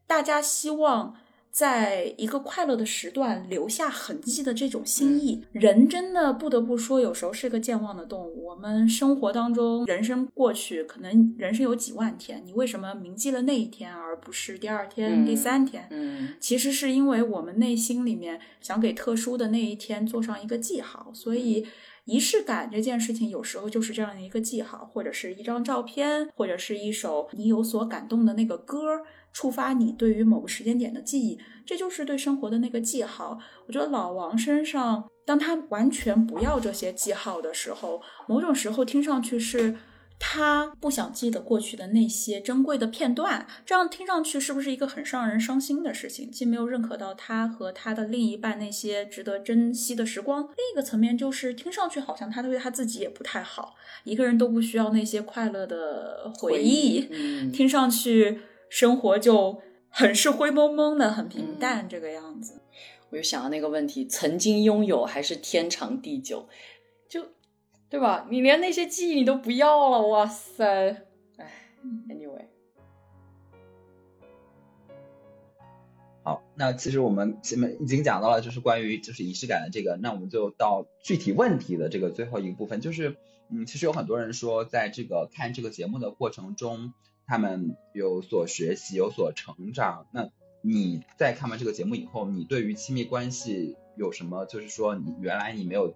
大家希望。在一个快乐的时段留下痕迹的这种心意，人真的不得不说，有时候是个健忘的动物。我们生活当中，人生过去，可能人生有几万天，你为什么铭记了那一天，而不是第二天、第三天？嗯，其实是因为我们内心里面想给特殊的那一天做上一个记号。所以，仪式感这件事情，有时候就是这样的一个记号，或者是一张照片，或者是一首你有所感动的那个歌。触发你对于某个时间点的记忆，这就是对生活的那个记号。我觉得老王身上，当他完全不要这些记号的时候，某种时候听上去是他不想记得过去的那些珍贵的片段。这样听上去是不是一个很让人伤心的事情？既没有认可到他和他的另一半那些值得珍惜的时光，另一个层面就是听上去好像他对他自己也不太好。一个人都不需要那些快乐的回忆，听上去。生活就很是灰蒙蒙的，很平淡这个样子。我就想到那个问题：曾经拥有还是天长地久？就对吧？你连那些记忆你都不要了，哇塞！哎，anyway 好。那其实我们前面已经讲到了，就是关于就是仪式感的这个，那我们就到具体问题的这个最后一个部分，就是嗯，其实有很多人说，在这个看这个节目的过程中，他们有所学习，有所成长。那你在看完这个节目以后，你对于亲密关系有什么，就是说你原来你没有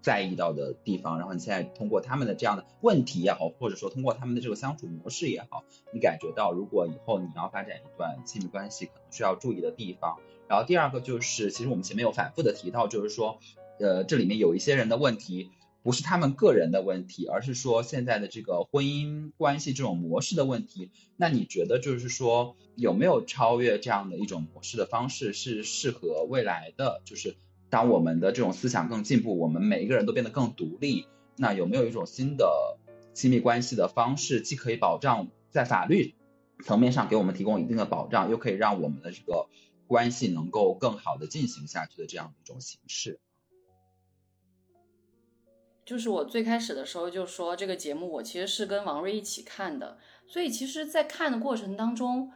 在意到的地方，然后你现在通过他们的这样的问题也好，或者说通过他们的这个相处模式也好，你感觉到如果以后你要发展一段亲密关系，可能需要注意的地方。然后第二个就是，其实我们前面有反复的提到，就是说，呃，这里面有一些人的问题。不是他们个人的问题，而是说现在的这个婚姻关系这种模式的问题。那你觉得就是说有没有超越这样的一种模式的方式是适合未来的？就是当我们的这种思想更进步，我们每一个人都变得更独立，那有没有一种新的亲密关系的方式，既可以保障在法律层面上给我们提供一定的保障，又可以让我们的这个关系能够更好的进行下去的这样一种形式？就是我最开始的时候就说这个节目我其实是跟王瑞一起看的，所以其实，在看的过程当中，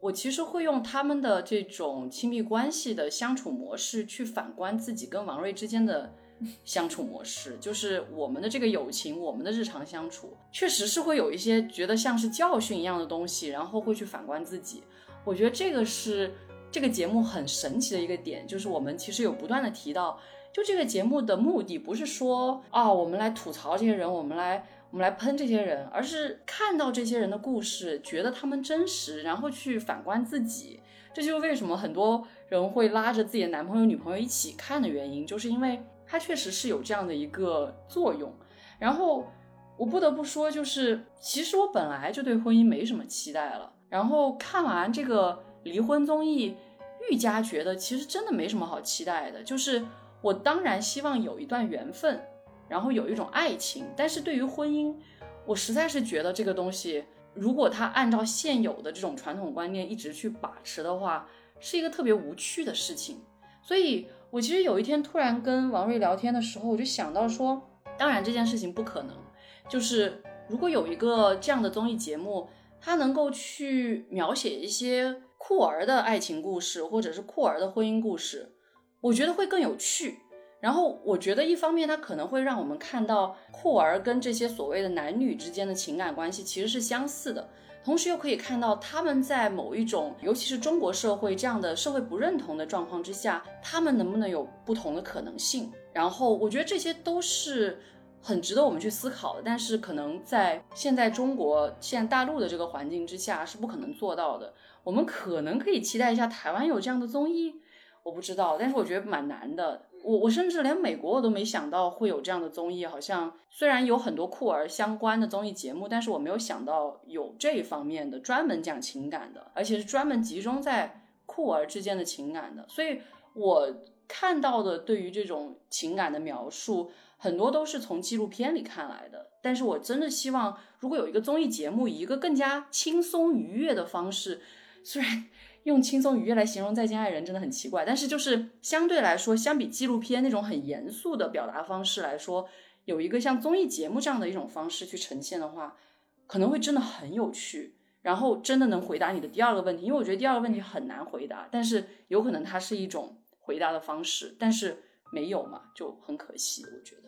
我其实会用他们的这种亲密关系的相处模式去反观自己跟王瑞之间的 相处模式，就是我们的这个友情，我们的日常相处，确实是会有一些觉得像是教训一样的东西，然后会去反观自己。我觉得这个是这个节目很神奇的一个点，就是我们其实有不断的提到。就这个节目的目的不是说啊，我们来吐槽这些人，我们来我们来喷这些人，而是看到这些人的故事，觉得他们真实，然后去反观自己。这就是为什么很多人会拉着自己的男朋友、女朋友一起看的原因，就是因为它确实是有这样的一个作用。然后我不得不说，就是其实我本来就对婚姻没什么期待了，然后看完这个离婚综艺，愈加觉得其实真的没什么好期待的，就是。我当然希望有一段缘分，然后有一种爱情，但是对于婚姻，我实在是觉得这个东西，如果他按照现有的这种传统观念一直去把持的话，是一个特别无趣的事情。所以我其实有一天突然跟王瑞聊天的时候，我就想到说，当然这件事情不可能，就是如果有一个这样的综艺节目，它能够去描写一些酷儿的爱情故事，或者是酷儿的婚姻故事。我觉得会更有趣，然后我觉得一方面它可能会让我们看到酷儿跟这些所谓的男女之间的情感关系其实是相似的，同时又可以看到他们在某一种，尤其是中国社会这样的社会不认同的状况之下，他们能不能有不同的可能性？然后我觉得这些都是很值得我们去思考的，但是可能在现在中国现在大陆的这个环境之下是不可能做到的。我们可能可以期待一下台湾有这样的综艺。我不知道，但是我觉得蛮难的。我我甚至连美国我都没想到会有这样的综艺。好像虽然有很多酷儿相关的综艺节目，但是我没有想到有这一方面的专门讲情感的，而且是专门集中在酷儿之间的情感的。所以我看到的对于这种情感的描述，很多都是从纪录片里看来的。但是我真的希望，如果有一个综艺节目，以一个更加轻松愉悦的方式，虽然。用轻松愉悦来形容再见爱人真的很奇怪，但是就是相对来说，相比纪录片那种很严肃的表达方式来说，有一个像综艺节目这样的一种方式去呈现的话，可能会真的很有趣，然后真的能回答你的第二个问题，因为我觉得第二个问题很难回答，但是有可能它是一种回答的方式，但是没有嘛，就很可惜，我觉得。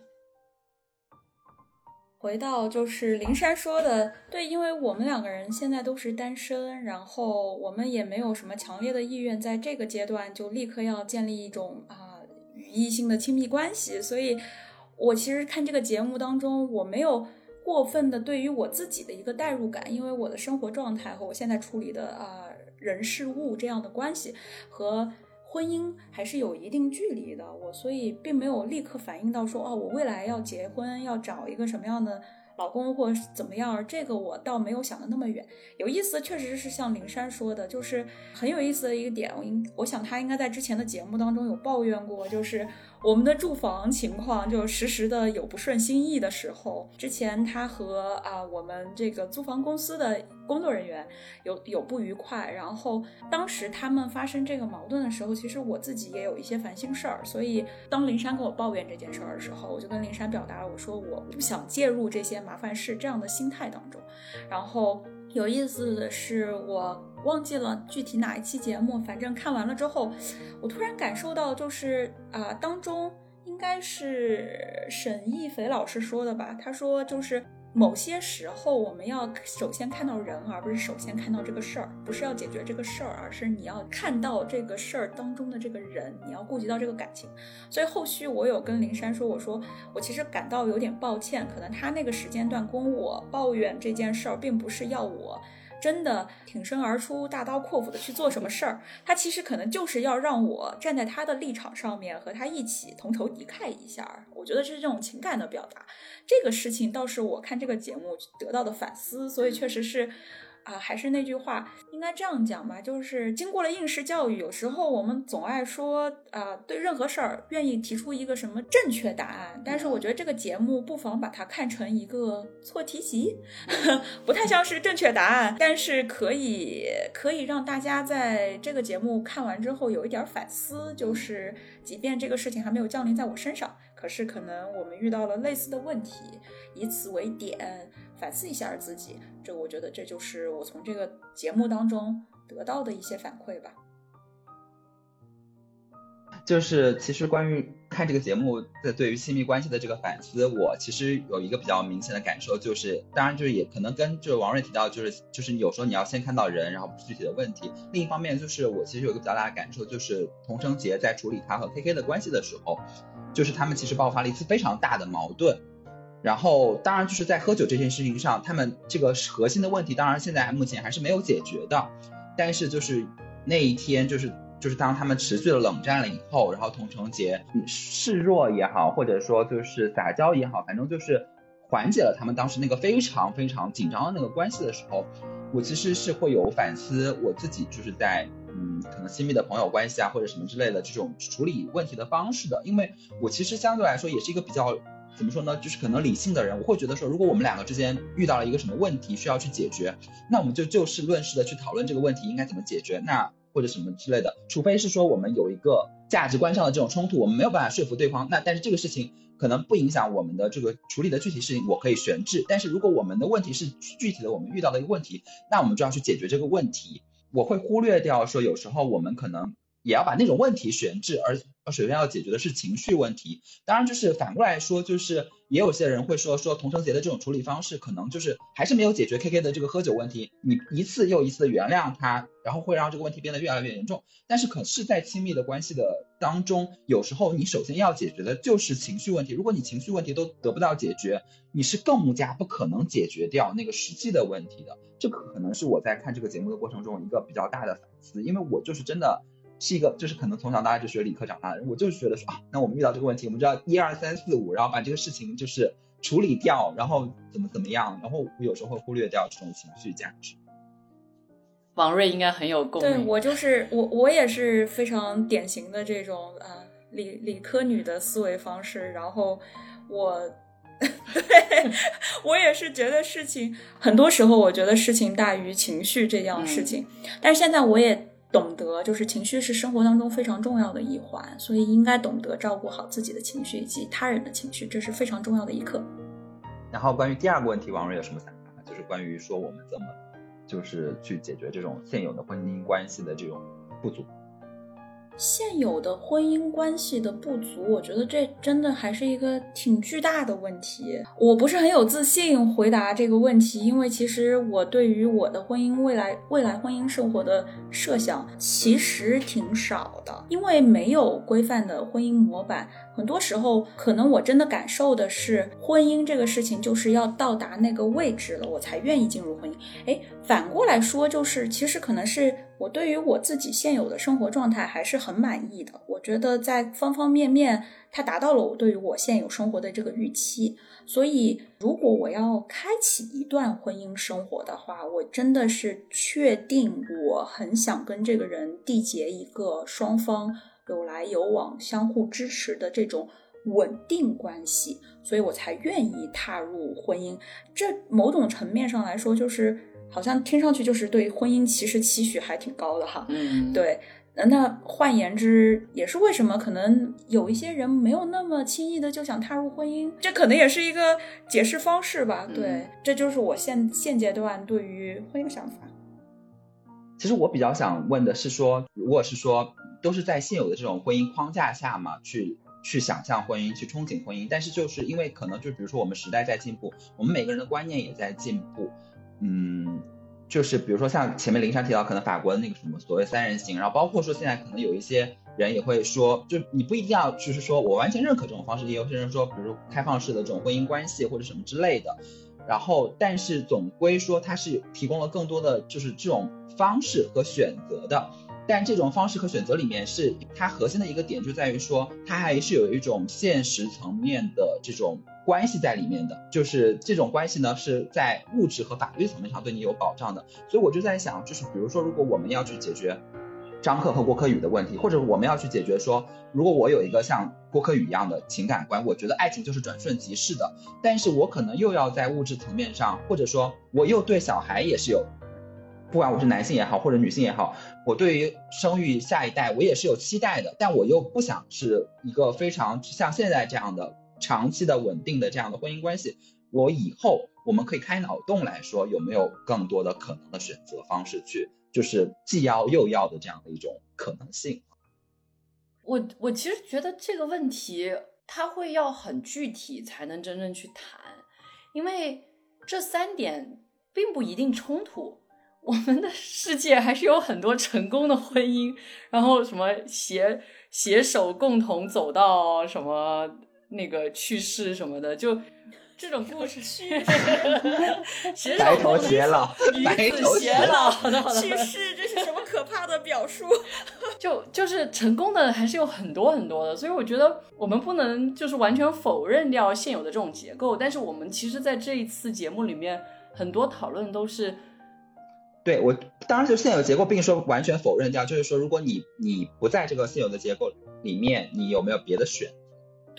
回到就是灵山说的，对，因为我们两个人现在都是单身，然后我们也没有什么强烈的意愿在这个阶段就立刻要建立一种啊与异性的亲密关系，所以我其实看这个节目当中，我没有过分的对于我自己的一个代入感，因为我的生活状态和我现在处理的啊人事物这样的关系和。婚姻还是有一定距离的，我所以并没有立刻反应到说，哦，我未来要结婚，要找一个什么样的老公或怎么样，这个我倒没有想的那么远。有意思，确实是像灵山说的，就是很有意思的一个点。我应我想他应该在之前的节目当中有抱怨过，就是。我们的住房情况就时时的有不顺心意的时候。之前他和啊我们这个租房公司的工作人员有有不愉快，然后当时他们发生这个矛盾的时候，其实我自己也有一些烦心事儿。所以当林珊跟我抱怨这件事儿的时候，我就跟林珊表达了我说我不想介入这些麻烦事这样的心态当中。然后有意思的是，我忘记了具体哪一期节目，反正看完了之后，我突然感受到，就是啊，当中应该是沈亦斐老师说的吧？他说就是。某些时候，我们要首先看到人，而不是首先看到这个事儿。不是要解决这个事儿，而是你要看到这个事儿当中的这个人，你要顾及到这个感情。所以后续我有跟灵山说，我说我其实感到有点抱歉，可能他那个时间段跟我抱怨这件事儿，并不是要我。真的挺身而出、大刀阔斧的去做什么事儿，他其实可能就是要让我站在他的立场上面，和他一起同仇敌忾一下。我觉得是这种情感的表达。这个事情倒是我看这个节目得到的反思，所以确实是。啊，还是那句话，应该这样讲吧，就是经过了应试教育，有时候我们总爱说，啊，对任何事儿愿意提出一个什么正确答案，但是我觉得这个节目不妨把它看成一个错题集，不太像是正确答案，但是可以可以让大家在这个节目看完之后有一点反思，就是即便这个事情还没有降临在我身上，可是可能我们遇到了类似的问题，以此为点。反思一下自己，这我觉得这就是我从这个节目当中得到的一些反馈吧。就是其实关于看这个节目的对于亲密关系的这个反思，我其实有一个比较明显的感受，就是当然就是也可能跟就是王瑞提到，就是就是有时候你要先看到人，然后具体的问题。另一方面就是我其实有一个比较大的感受，就是童承杰在处理他和 K K 的关系的时候，就是他们其实爆发了一次非常大的矛盾。然后，当然就是在喝酒这件事情上，他们这个核心的问题，当然现在目前还是没有解决的。但是就是那一天，就是就是当他们持续的冷战了以后，然后童承杰示弱也好，或者说就是撒娇也好，反正就是缓解了他们当时那个非常非常紧张的那个关系的时候，我其实是会有反思我自己，就是在嗯可能亲密的朋友关系啊或者什么之类的这种处理问题的方式的，因为我其实相对来说也是一个比较。怎么说呢？就是可能理性的人，我会觉得说，如果我们两个之间遇到了一个什么问题需要去解决，那我们就就事论事的去讨论这个问题应该怎么解决，那或者什么之类的。除非是说我们有一个价值观上的这种冲突，我们没有办法说服对方，那但是这个事情可能不影响我们的这个处理的具体事情，我可以悬置。但是如果我们的问题是具体的，我们遇到的一个问题，那我们就要去解决这个问题。我会忽略掉说，有时候我们可能也要把那种问题悬置，而首先要解决的是情绪问题。当然，就是反过来说，就是。也有些人会说说童承杰的这种处理方式，可能就是还是没有解决 K K 的这个喝酒问题。你一次又一次的原谅他，然后会让这个问题变得越来越严重。但是可是，在亲密的关系的当中，有时候你首先要解决的就是情绪问题。如果你情绪问题都得不到解决，你是更加不可能解决掉那个实际的问题的。这可能是我在看这个节目的过程中一个比较大的反思，因为我就是真的。是一个，就是可能从小大家就学理科长大的人，我就是觉得说啊，那我们遇到这个问题，我们知道一二三四五，然后把这个事情就是处理掉，然后怎么怎么样，然后我有时候会忽略掉这种情绪价值。王瑞应该很有共鸣。对我就是我，我也是非常典型的这种啊理理科女的思维方式，然后我，对我也是觉得事情很多时候，我觉得事情大于情绪这样事情，但是现在我也。懂得就是情绪是生活当中非常重要的一环，所以应该懂得照顾好自己的情绪以及他人的情绪，这是非常重要的一课。然后关于第二个问题，王瑞有什么想法？就是关于说我们怎么就是去解决这种现有的婚姻关系的这种不足。现有的婚姻关系的不足，我觉得这真的还是一个挺巨大的问题。我不是很有自信回答这个问题，因为其实我对于我的婚姻未来未来婚姻生活的设想其实挺少的，因为没有规范的婚姻模板。很多时候，可能我真的感受的是，婚姻这个事情就是要到达那个位置了，我才愿意进入婚姻。哎，反过来说，就是其实可能是。我对于我自己现有的生活状态还是很满意的，我觉得在方方面面，它达到了我对于我现有生活的这个预期。所以，如果我要开启一段婚姻生活的话，我真的是确定我很想跟这个人缔结一个双方有来有往、相互支持的这种稳定关系，所以我才愿意踏入婚姻。这某种层面上来说，就是。好像听上去就是对婚姻其实期许还挺高的哈，嗯，对，那换言之，也是为什么可能有一些人没有那么轻易的就想踏入婚姻，这可能也是一个解释方式吧。对，这就是我现现阶段对于婚姻的想法。其实我比较想问的是说，如果是说都是在现有的这种婚姻框架下嘛，去去想象婚姻，去憧憬婚姻，但是就是因为可能就比如说我们时代在进步，我们每个人的观念也在进步，嗯，就是比如说像前面林珊提到，可能法国的那个什么所谓三人行，然后包括说现在可能有一些人也会说，就你不一定要就是说我完全认可这种方式，也有些人说，比如开放式的这种婚姻关系或者什么之类的。然后，但是总归说它是提供了更多的就是这种方式和选择的，但这种方式和选择里面是它核心的一个点就在于说，它还是有一种现实层面的这种关系在里面的，就是这种关系呢是在物质和法律层面上对你有保障的。所以我就在想，就是比如说，如果我们要去解决。张克和郭柯宇的问题，或者我们要去解决说，如果我有一个像郭柯宇一样的情感观，我觉得爱情就是转瞬即逝的，但是我可能又要在物质层面上，或者说我又对小孩也是有，不管我是男性也好，或者女性也好，我对于生育下一代我也是有期待的，但我又不想是一个非常像现在这样的长期的稳定的这样的婚姻关系，我以后我们可以开脑洞来说，有没有更多的可能的选择方式去。就是既要又要的这样的一种可能性。我我其实觉得这个问题，它会要很具体才能真正去谈，因为这三点并不一定冲突。我们的世界还是有很多成功的婚姻，然后什么携携手共同走到什么那个去世什么的，就。这种故事，白头偕老，白头偕老，好的好的。去世，这是什么可怕的表述？就就是成功的还是有很多很多的，所以我觉得我们不能就是完全否认掉现有的这种结构。但是我们其实在这一次节目里面，很多讨论都是，对我当然就现有结构，并说完全否认掉，就是说如果你你不在这个现有的结构里面，你有没有别的选？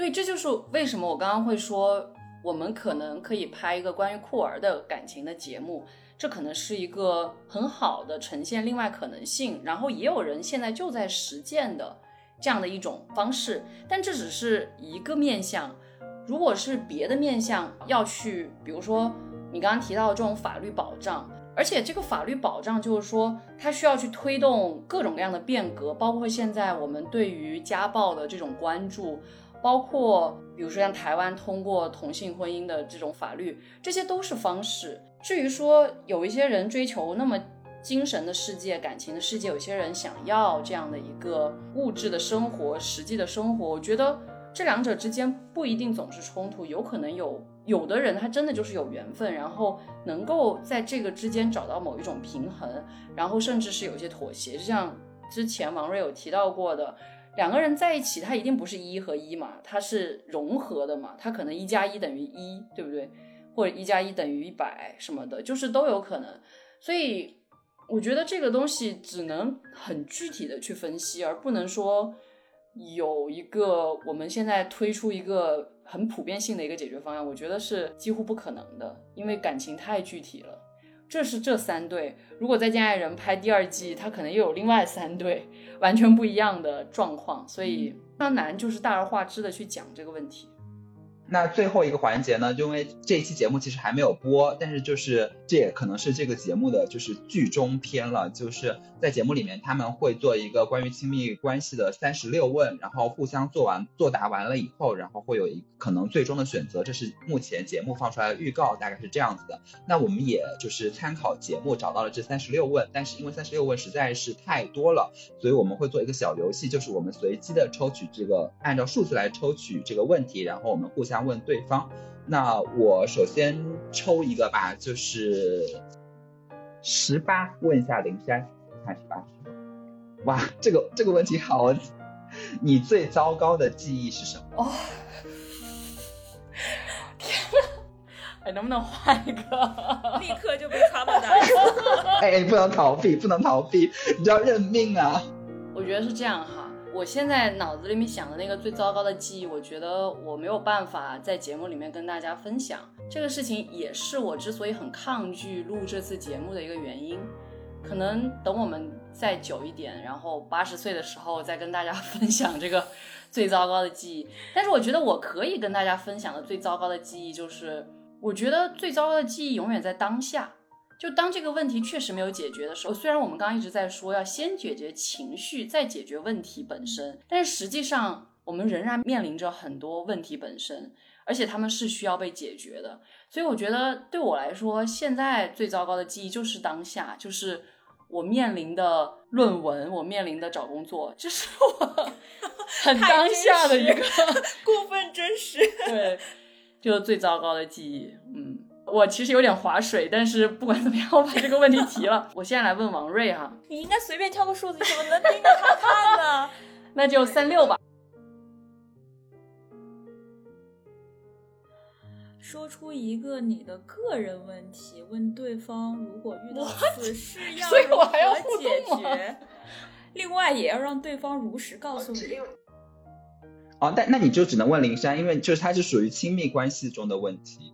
对，这就是为什么我刚刚会说。我们可能可以拍一个关于酷儿的感情的节目，这可能是一个很好的呈现另外可能性。然后也有人现在就在实践的这样的一种方式，但这只是一个面向。如果是别的面向要去，比如说你刚刚提到的这种法律保障，而且这个法律保障就是说它需要去推动各种各样的变革，包括现在我们对于家暴的这种关注。包括比如说像台湾通过同性婚姻的这种法律，这些都是方式。至于说有一些人追求那么精神的世界、感情的世界，有些人想要这样的一个物质的生活、实际的生活，我觉得这两者之间不一定总是冲突，有可能有有的人他真的就是有缘分，然后能够在这个之间找到某一种平衡，然后甚至是有些妥协，就像之前王瑞有提到过的。两个人在一起，他一定不是一和一嘛，它是融合的嘛，它可能一加一等于一，对不对？或者一加一等于一百什么的，就是都有可能。所以我觉得这个东西只能很具体的去分析，而不能说有一个我们现在推出一个很普遍性的一个解决方案，我觉得是几乎不可能的，因为感情太具体了。这是这三对，如果《再见爱人》拍第二季，他可能又有另外三对，完全不一样的状况，所以非常难，就是大而化之的去讲这个问题。那最后一个环节呢？就因为这一期节目其实还没有播，但是就是这也可能是这个节目的就是剧中篇了。就是在节目里面，他们会做一个关于亲密关系的三十六问，然后互相做完作答完了以后，然后会有一可能最终的选择。这是目前节目放出来的预告，大概是这样子的。那我们也就是参考节目找到了这三十六问，但是因为三十六问实在是太多了，所以我们会做一个小游戏，就是我们随机的抽取这个按照数字来抽取这个问题，然后我们互相。问对方，那我首先抽一个吧，就是十八，问一下灵山，看十八。哇，这个这个问题好，你最糟糕的记忆是什么？哦，天呐，哎，能不能换一个？立刻就被他们打。哎，不能逃避，不能逃避，你就要认命啊！我觉得是这样哈。我现在脑子里面想的那个最糟糕的记忆，我觉得我没有办法在节目里面跟大家分享。这个事情也是我之所以很抗拒录这次节目的一个原因。可能等我们再久一点，然后八十岁的时候再跟大家 分享这个最糟糕的记忆。但是我觉得我可以跟大家分享的最糟糕的记忆，就是我觉得最糟糕的记忆永远在当下。就当这个问题确实没有解决的时候，虽然我们刚刚一直在说要先解决情绪，再解决问题本身，但是实际上我们仍然面临着很多问题本身，而且他们是需要被解决的。所以我觉得对我来说，现在最糟糕的记忆就是当下，就是我面临的论文，我面临的找工作，这是我 很当下的一个过分真实。对，就是最糟糕的记忆。嗯，我其实有点划水，但是不管怎么样，我把这个问题提了。我现在来问王瑞哈，你应该随便挑个数字，你怎么能盯着他看呢？那就三六吧。说出一个你的个人问题，问对方如果遇到此事要所以我如还要互何解动吗决。另外，也要让对方如实告诉你。哦，但那你就只能问林珊，因为就是它是属于亲密关系中的问题。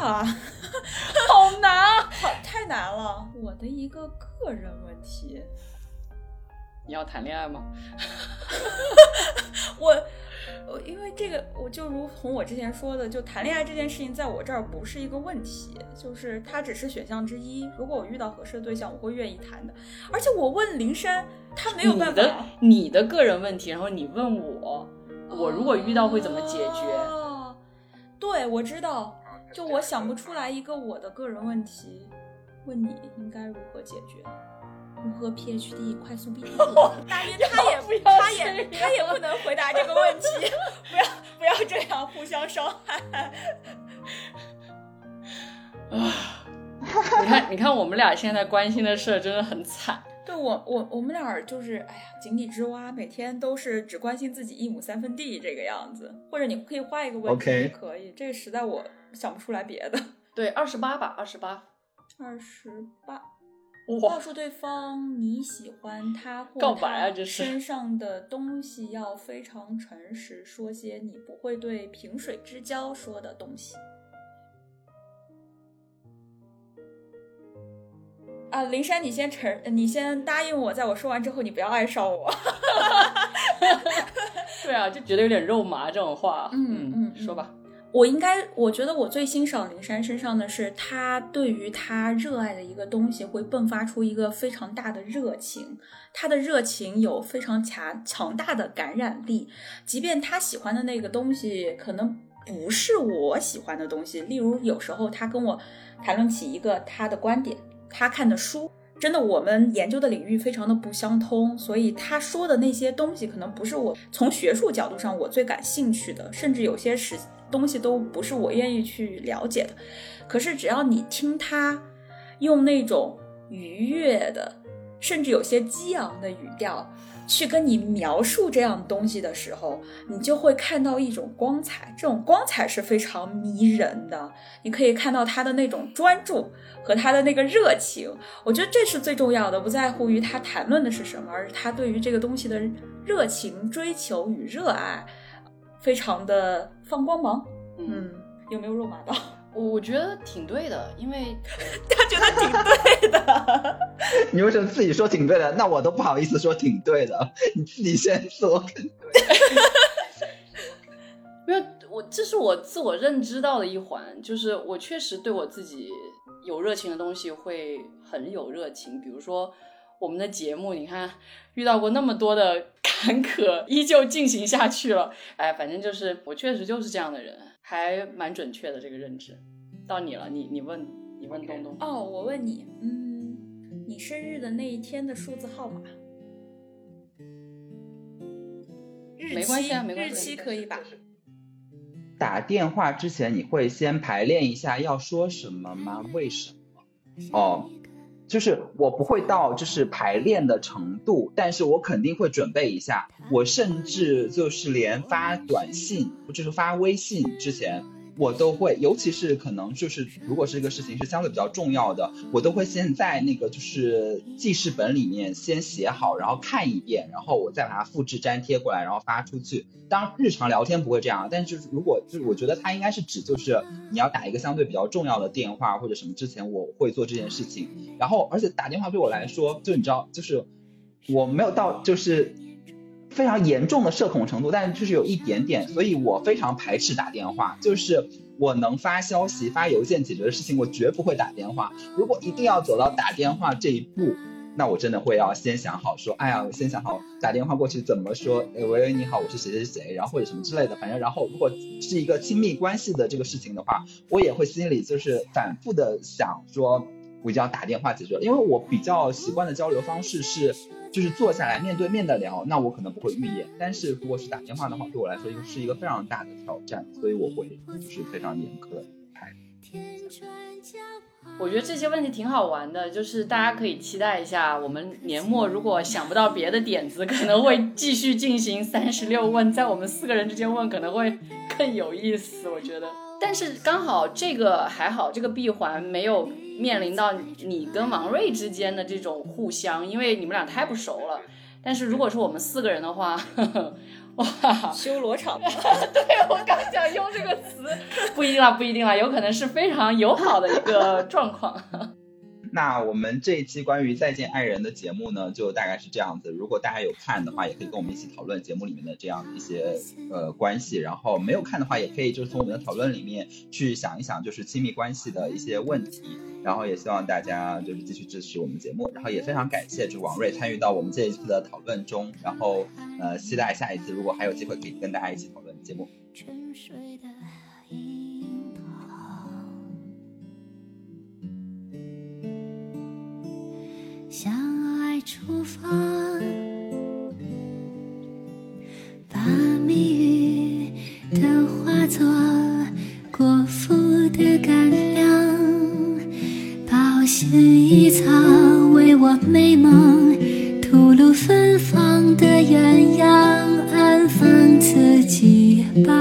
哇，好难啊！好太难了！我的一个个人问题，你要谈恋爱吗？我，我因为这个，我就如同我之前说的，就谈恋爱这件事情，在我这儿不是一个问题，就是它只是选项之一。如果我遇到合适的对象，我会愿意谈的。而且我问林珊，他没有办你的法。你的个人问题，然后你问我，我如果遇到会怎么解决？哦、对，我知道，就我想不出来一个我的个人问题，问你应该如何解决？如何 PhD 快速毕业？大约他也不要他也这样他也不能回答这个问题，不要不要这样互相伤害。啊你看，你看，我们俩现在关心的事儿真的很惨。对我我我们俩就是哎呀井底之蛙，每天都是只关心自己一亩三分地这个样子。或者你可以换一个问题可以，这个实在我想不出来别的。对，二十八吧，二十八。二十八。告诉对方你喜欢他或告白啊他这是身上的东西，要非常诚实，说些你不会对萍水之交说的东西。啊，灵山，你先承，你先答应我，在我说完之后，你不要爱上我。对啊，就觉得有点肉麻这种话。嗯嗯嗯说吧。我应该，我觉得我最欣赏林珊身上的是，他对于他热爱的一个东西会迸发出一个非常大的热情，他的热情有非常强强大的感染力，即便他喜欢的那个东西可能不是我喜欢的东西，例如有时候他跟我谈论起一个他的观点，他看的书。真的，我们研究的领域非常的不相通，所以他说的那些东西可能不是我从学术角度上我最感兴趣的，甚至有些是东西都不是我愿意去了解的。可是只要你听他用那种愉悦的，甚至有些激昂的语调去跟你描述这样东西的时候，你就会看到一种光彩，这种光彩是非常迷人的。你可以看到他的那种专注和他的那个热情，我觉得这是最重要的，不在乎于他谈论的是什么，而是他对于这个东西的热情、追求与热爱，非常的放光芒。嗯，有没有肉麻到？我我觉得挺对的，因为 他觉得挺对的。你为什么自己说挺对的？那我都不好意思说挺对的，你自己先说肯对。没有我，这是我自我认知到的一环，就是我确实对我自己有热情的东西会很有热情，比如说我们的节目，你看遇到过那么多的坎坷，依旧进行下去了。哎，反正就是我确实就是这样的人，还蛮准确的这个认知。到你了，你你问你问东东哦，我问你，嗯，你生日的那一天的数字号码？日期没关系啊没关系日期可以吧？打电话之前你会先排练一下要说什么吗？为什么？哦，就是我不会到就是排练的程度，但是我肯定会准备一下。我甚至就是连发短信，就是发微信之前，我都会，尤其是可能就是如果是这个事情是相对比较重要的，我都会先在那个就是记事本里面先写好，然后看一遍，然后我再把它复制粘贴过来，然后发出去。当，日常聊天不会这样，但是如果就是我觉得它应该是指就是你要打一个相对比较重要的电话或者什么之前，我会做这件事情。然后，而且打电话对我来说，就你知道，就是我没有到就是非常严重的社恐程度，但是就是有一点点，所以我非常排斥打电话。就是我能发消息、发邮件解决的事情，我绝不会打电话。如果一定要走到打电话这一步，那我真的会要先想好，说，哎呀，我先想好打电话过去怎么说，哎，喂，你好，我是谁谁谁，然后或者什么之类的，反正，然后如果是一个亲密关系的这个事情的话，我也会心里就是反复的想说，我一定要打电话解决，因为我比较习惯的交流方式是。就是坐下来面对面的聊，那我可能不会预演，但是如果是打电话的话，对我来说是一个非常大的挑战，所以我会就是非常严苛拍。我觉得这些问题挺好玩的，就是大家可以期待一下，我们年末如果想不到别的点子，可能会继续进行三十六问，在我们四个人之间问可能会更有意思，我觉得。但是刚好这个还好，这个闭环没有。面临到你跟王瑞之间的这种互相，因为你们俩太不熟了。但是如果说我们四个人的话，哇，修罗场。对我刚想用这个词，不一定啦，不一定啦，有可能是非常友好的一个状况。那我们这一期关于再见爱人的节目呢，就大概是这样子。如果大家有看的话，也可以跟我们一起讨论节目里面的这样一些呃关系。然后没有看的话，也可以就是从我们的讨论里面去想一想，就是亲密关系的一些问题。然后也希望大家就是继续支持我们节目。然后也非常感谢就王瑞参与到我们这一次的讨论中。然后呃，期待下一次如果还有机会可以跟大家一起讨论节目。向爱出发，把蜜语都化作果腹的干粮，保鲜一草为我美梦吐露芬芳的鸳鸯，安放自己吧，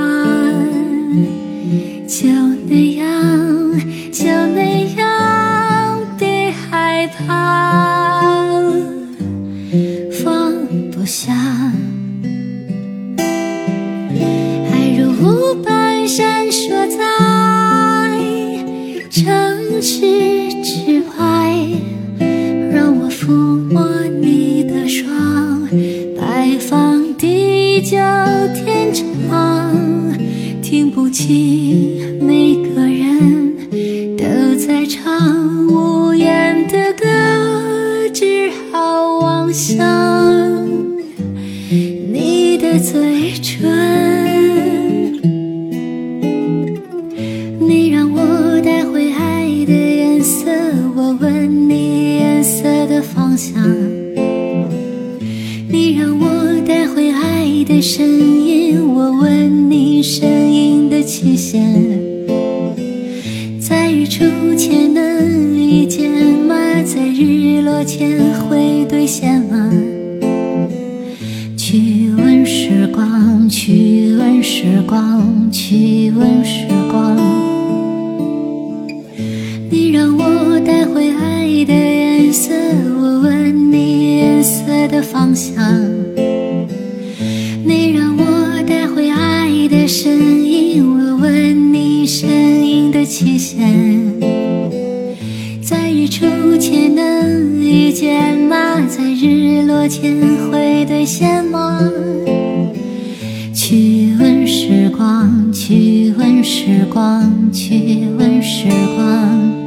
地久天长，听不清。光，去问时光。你让我带回爱的颜色，我问你颜色的方向。你让我带回爱的声音，我问你声音的期限。在日出前能遇见吗？在日落前会兑现吗。去问时光去问时光。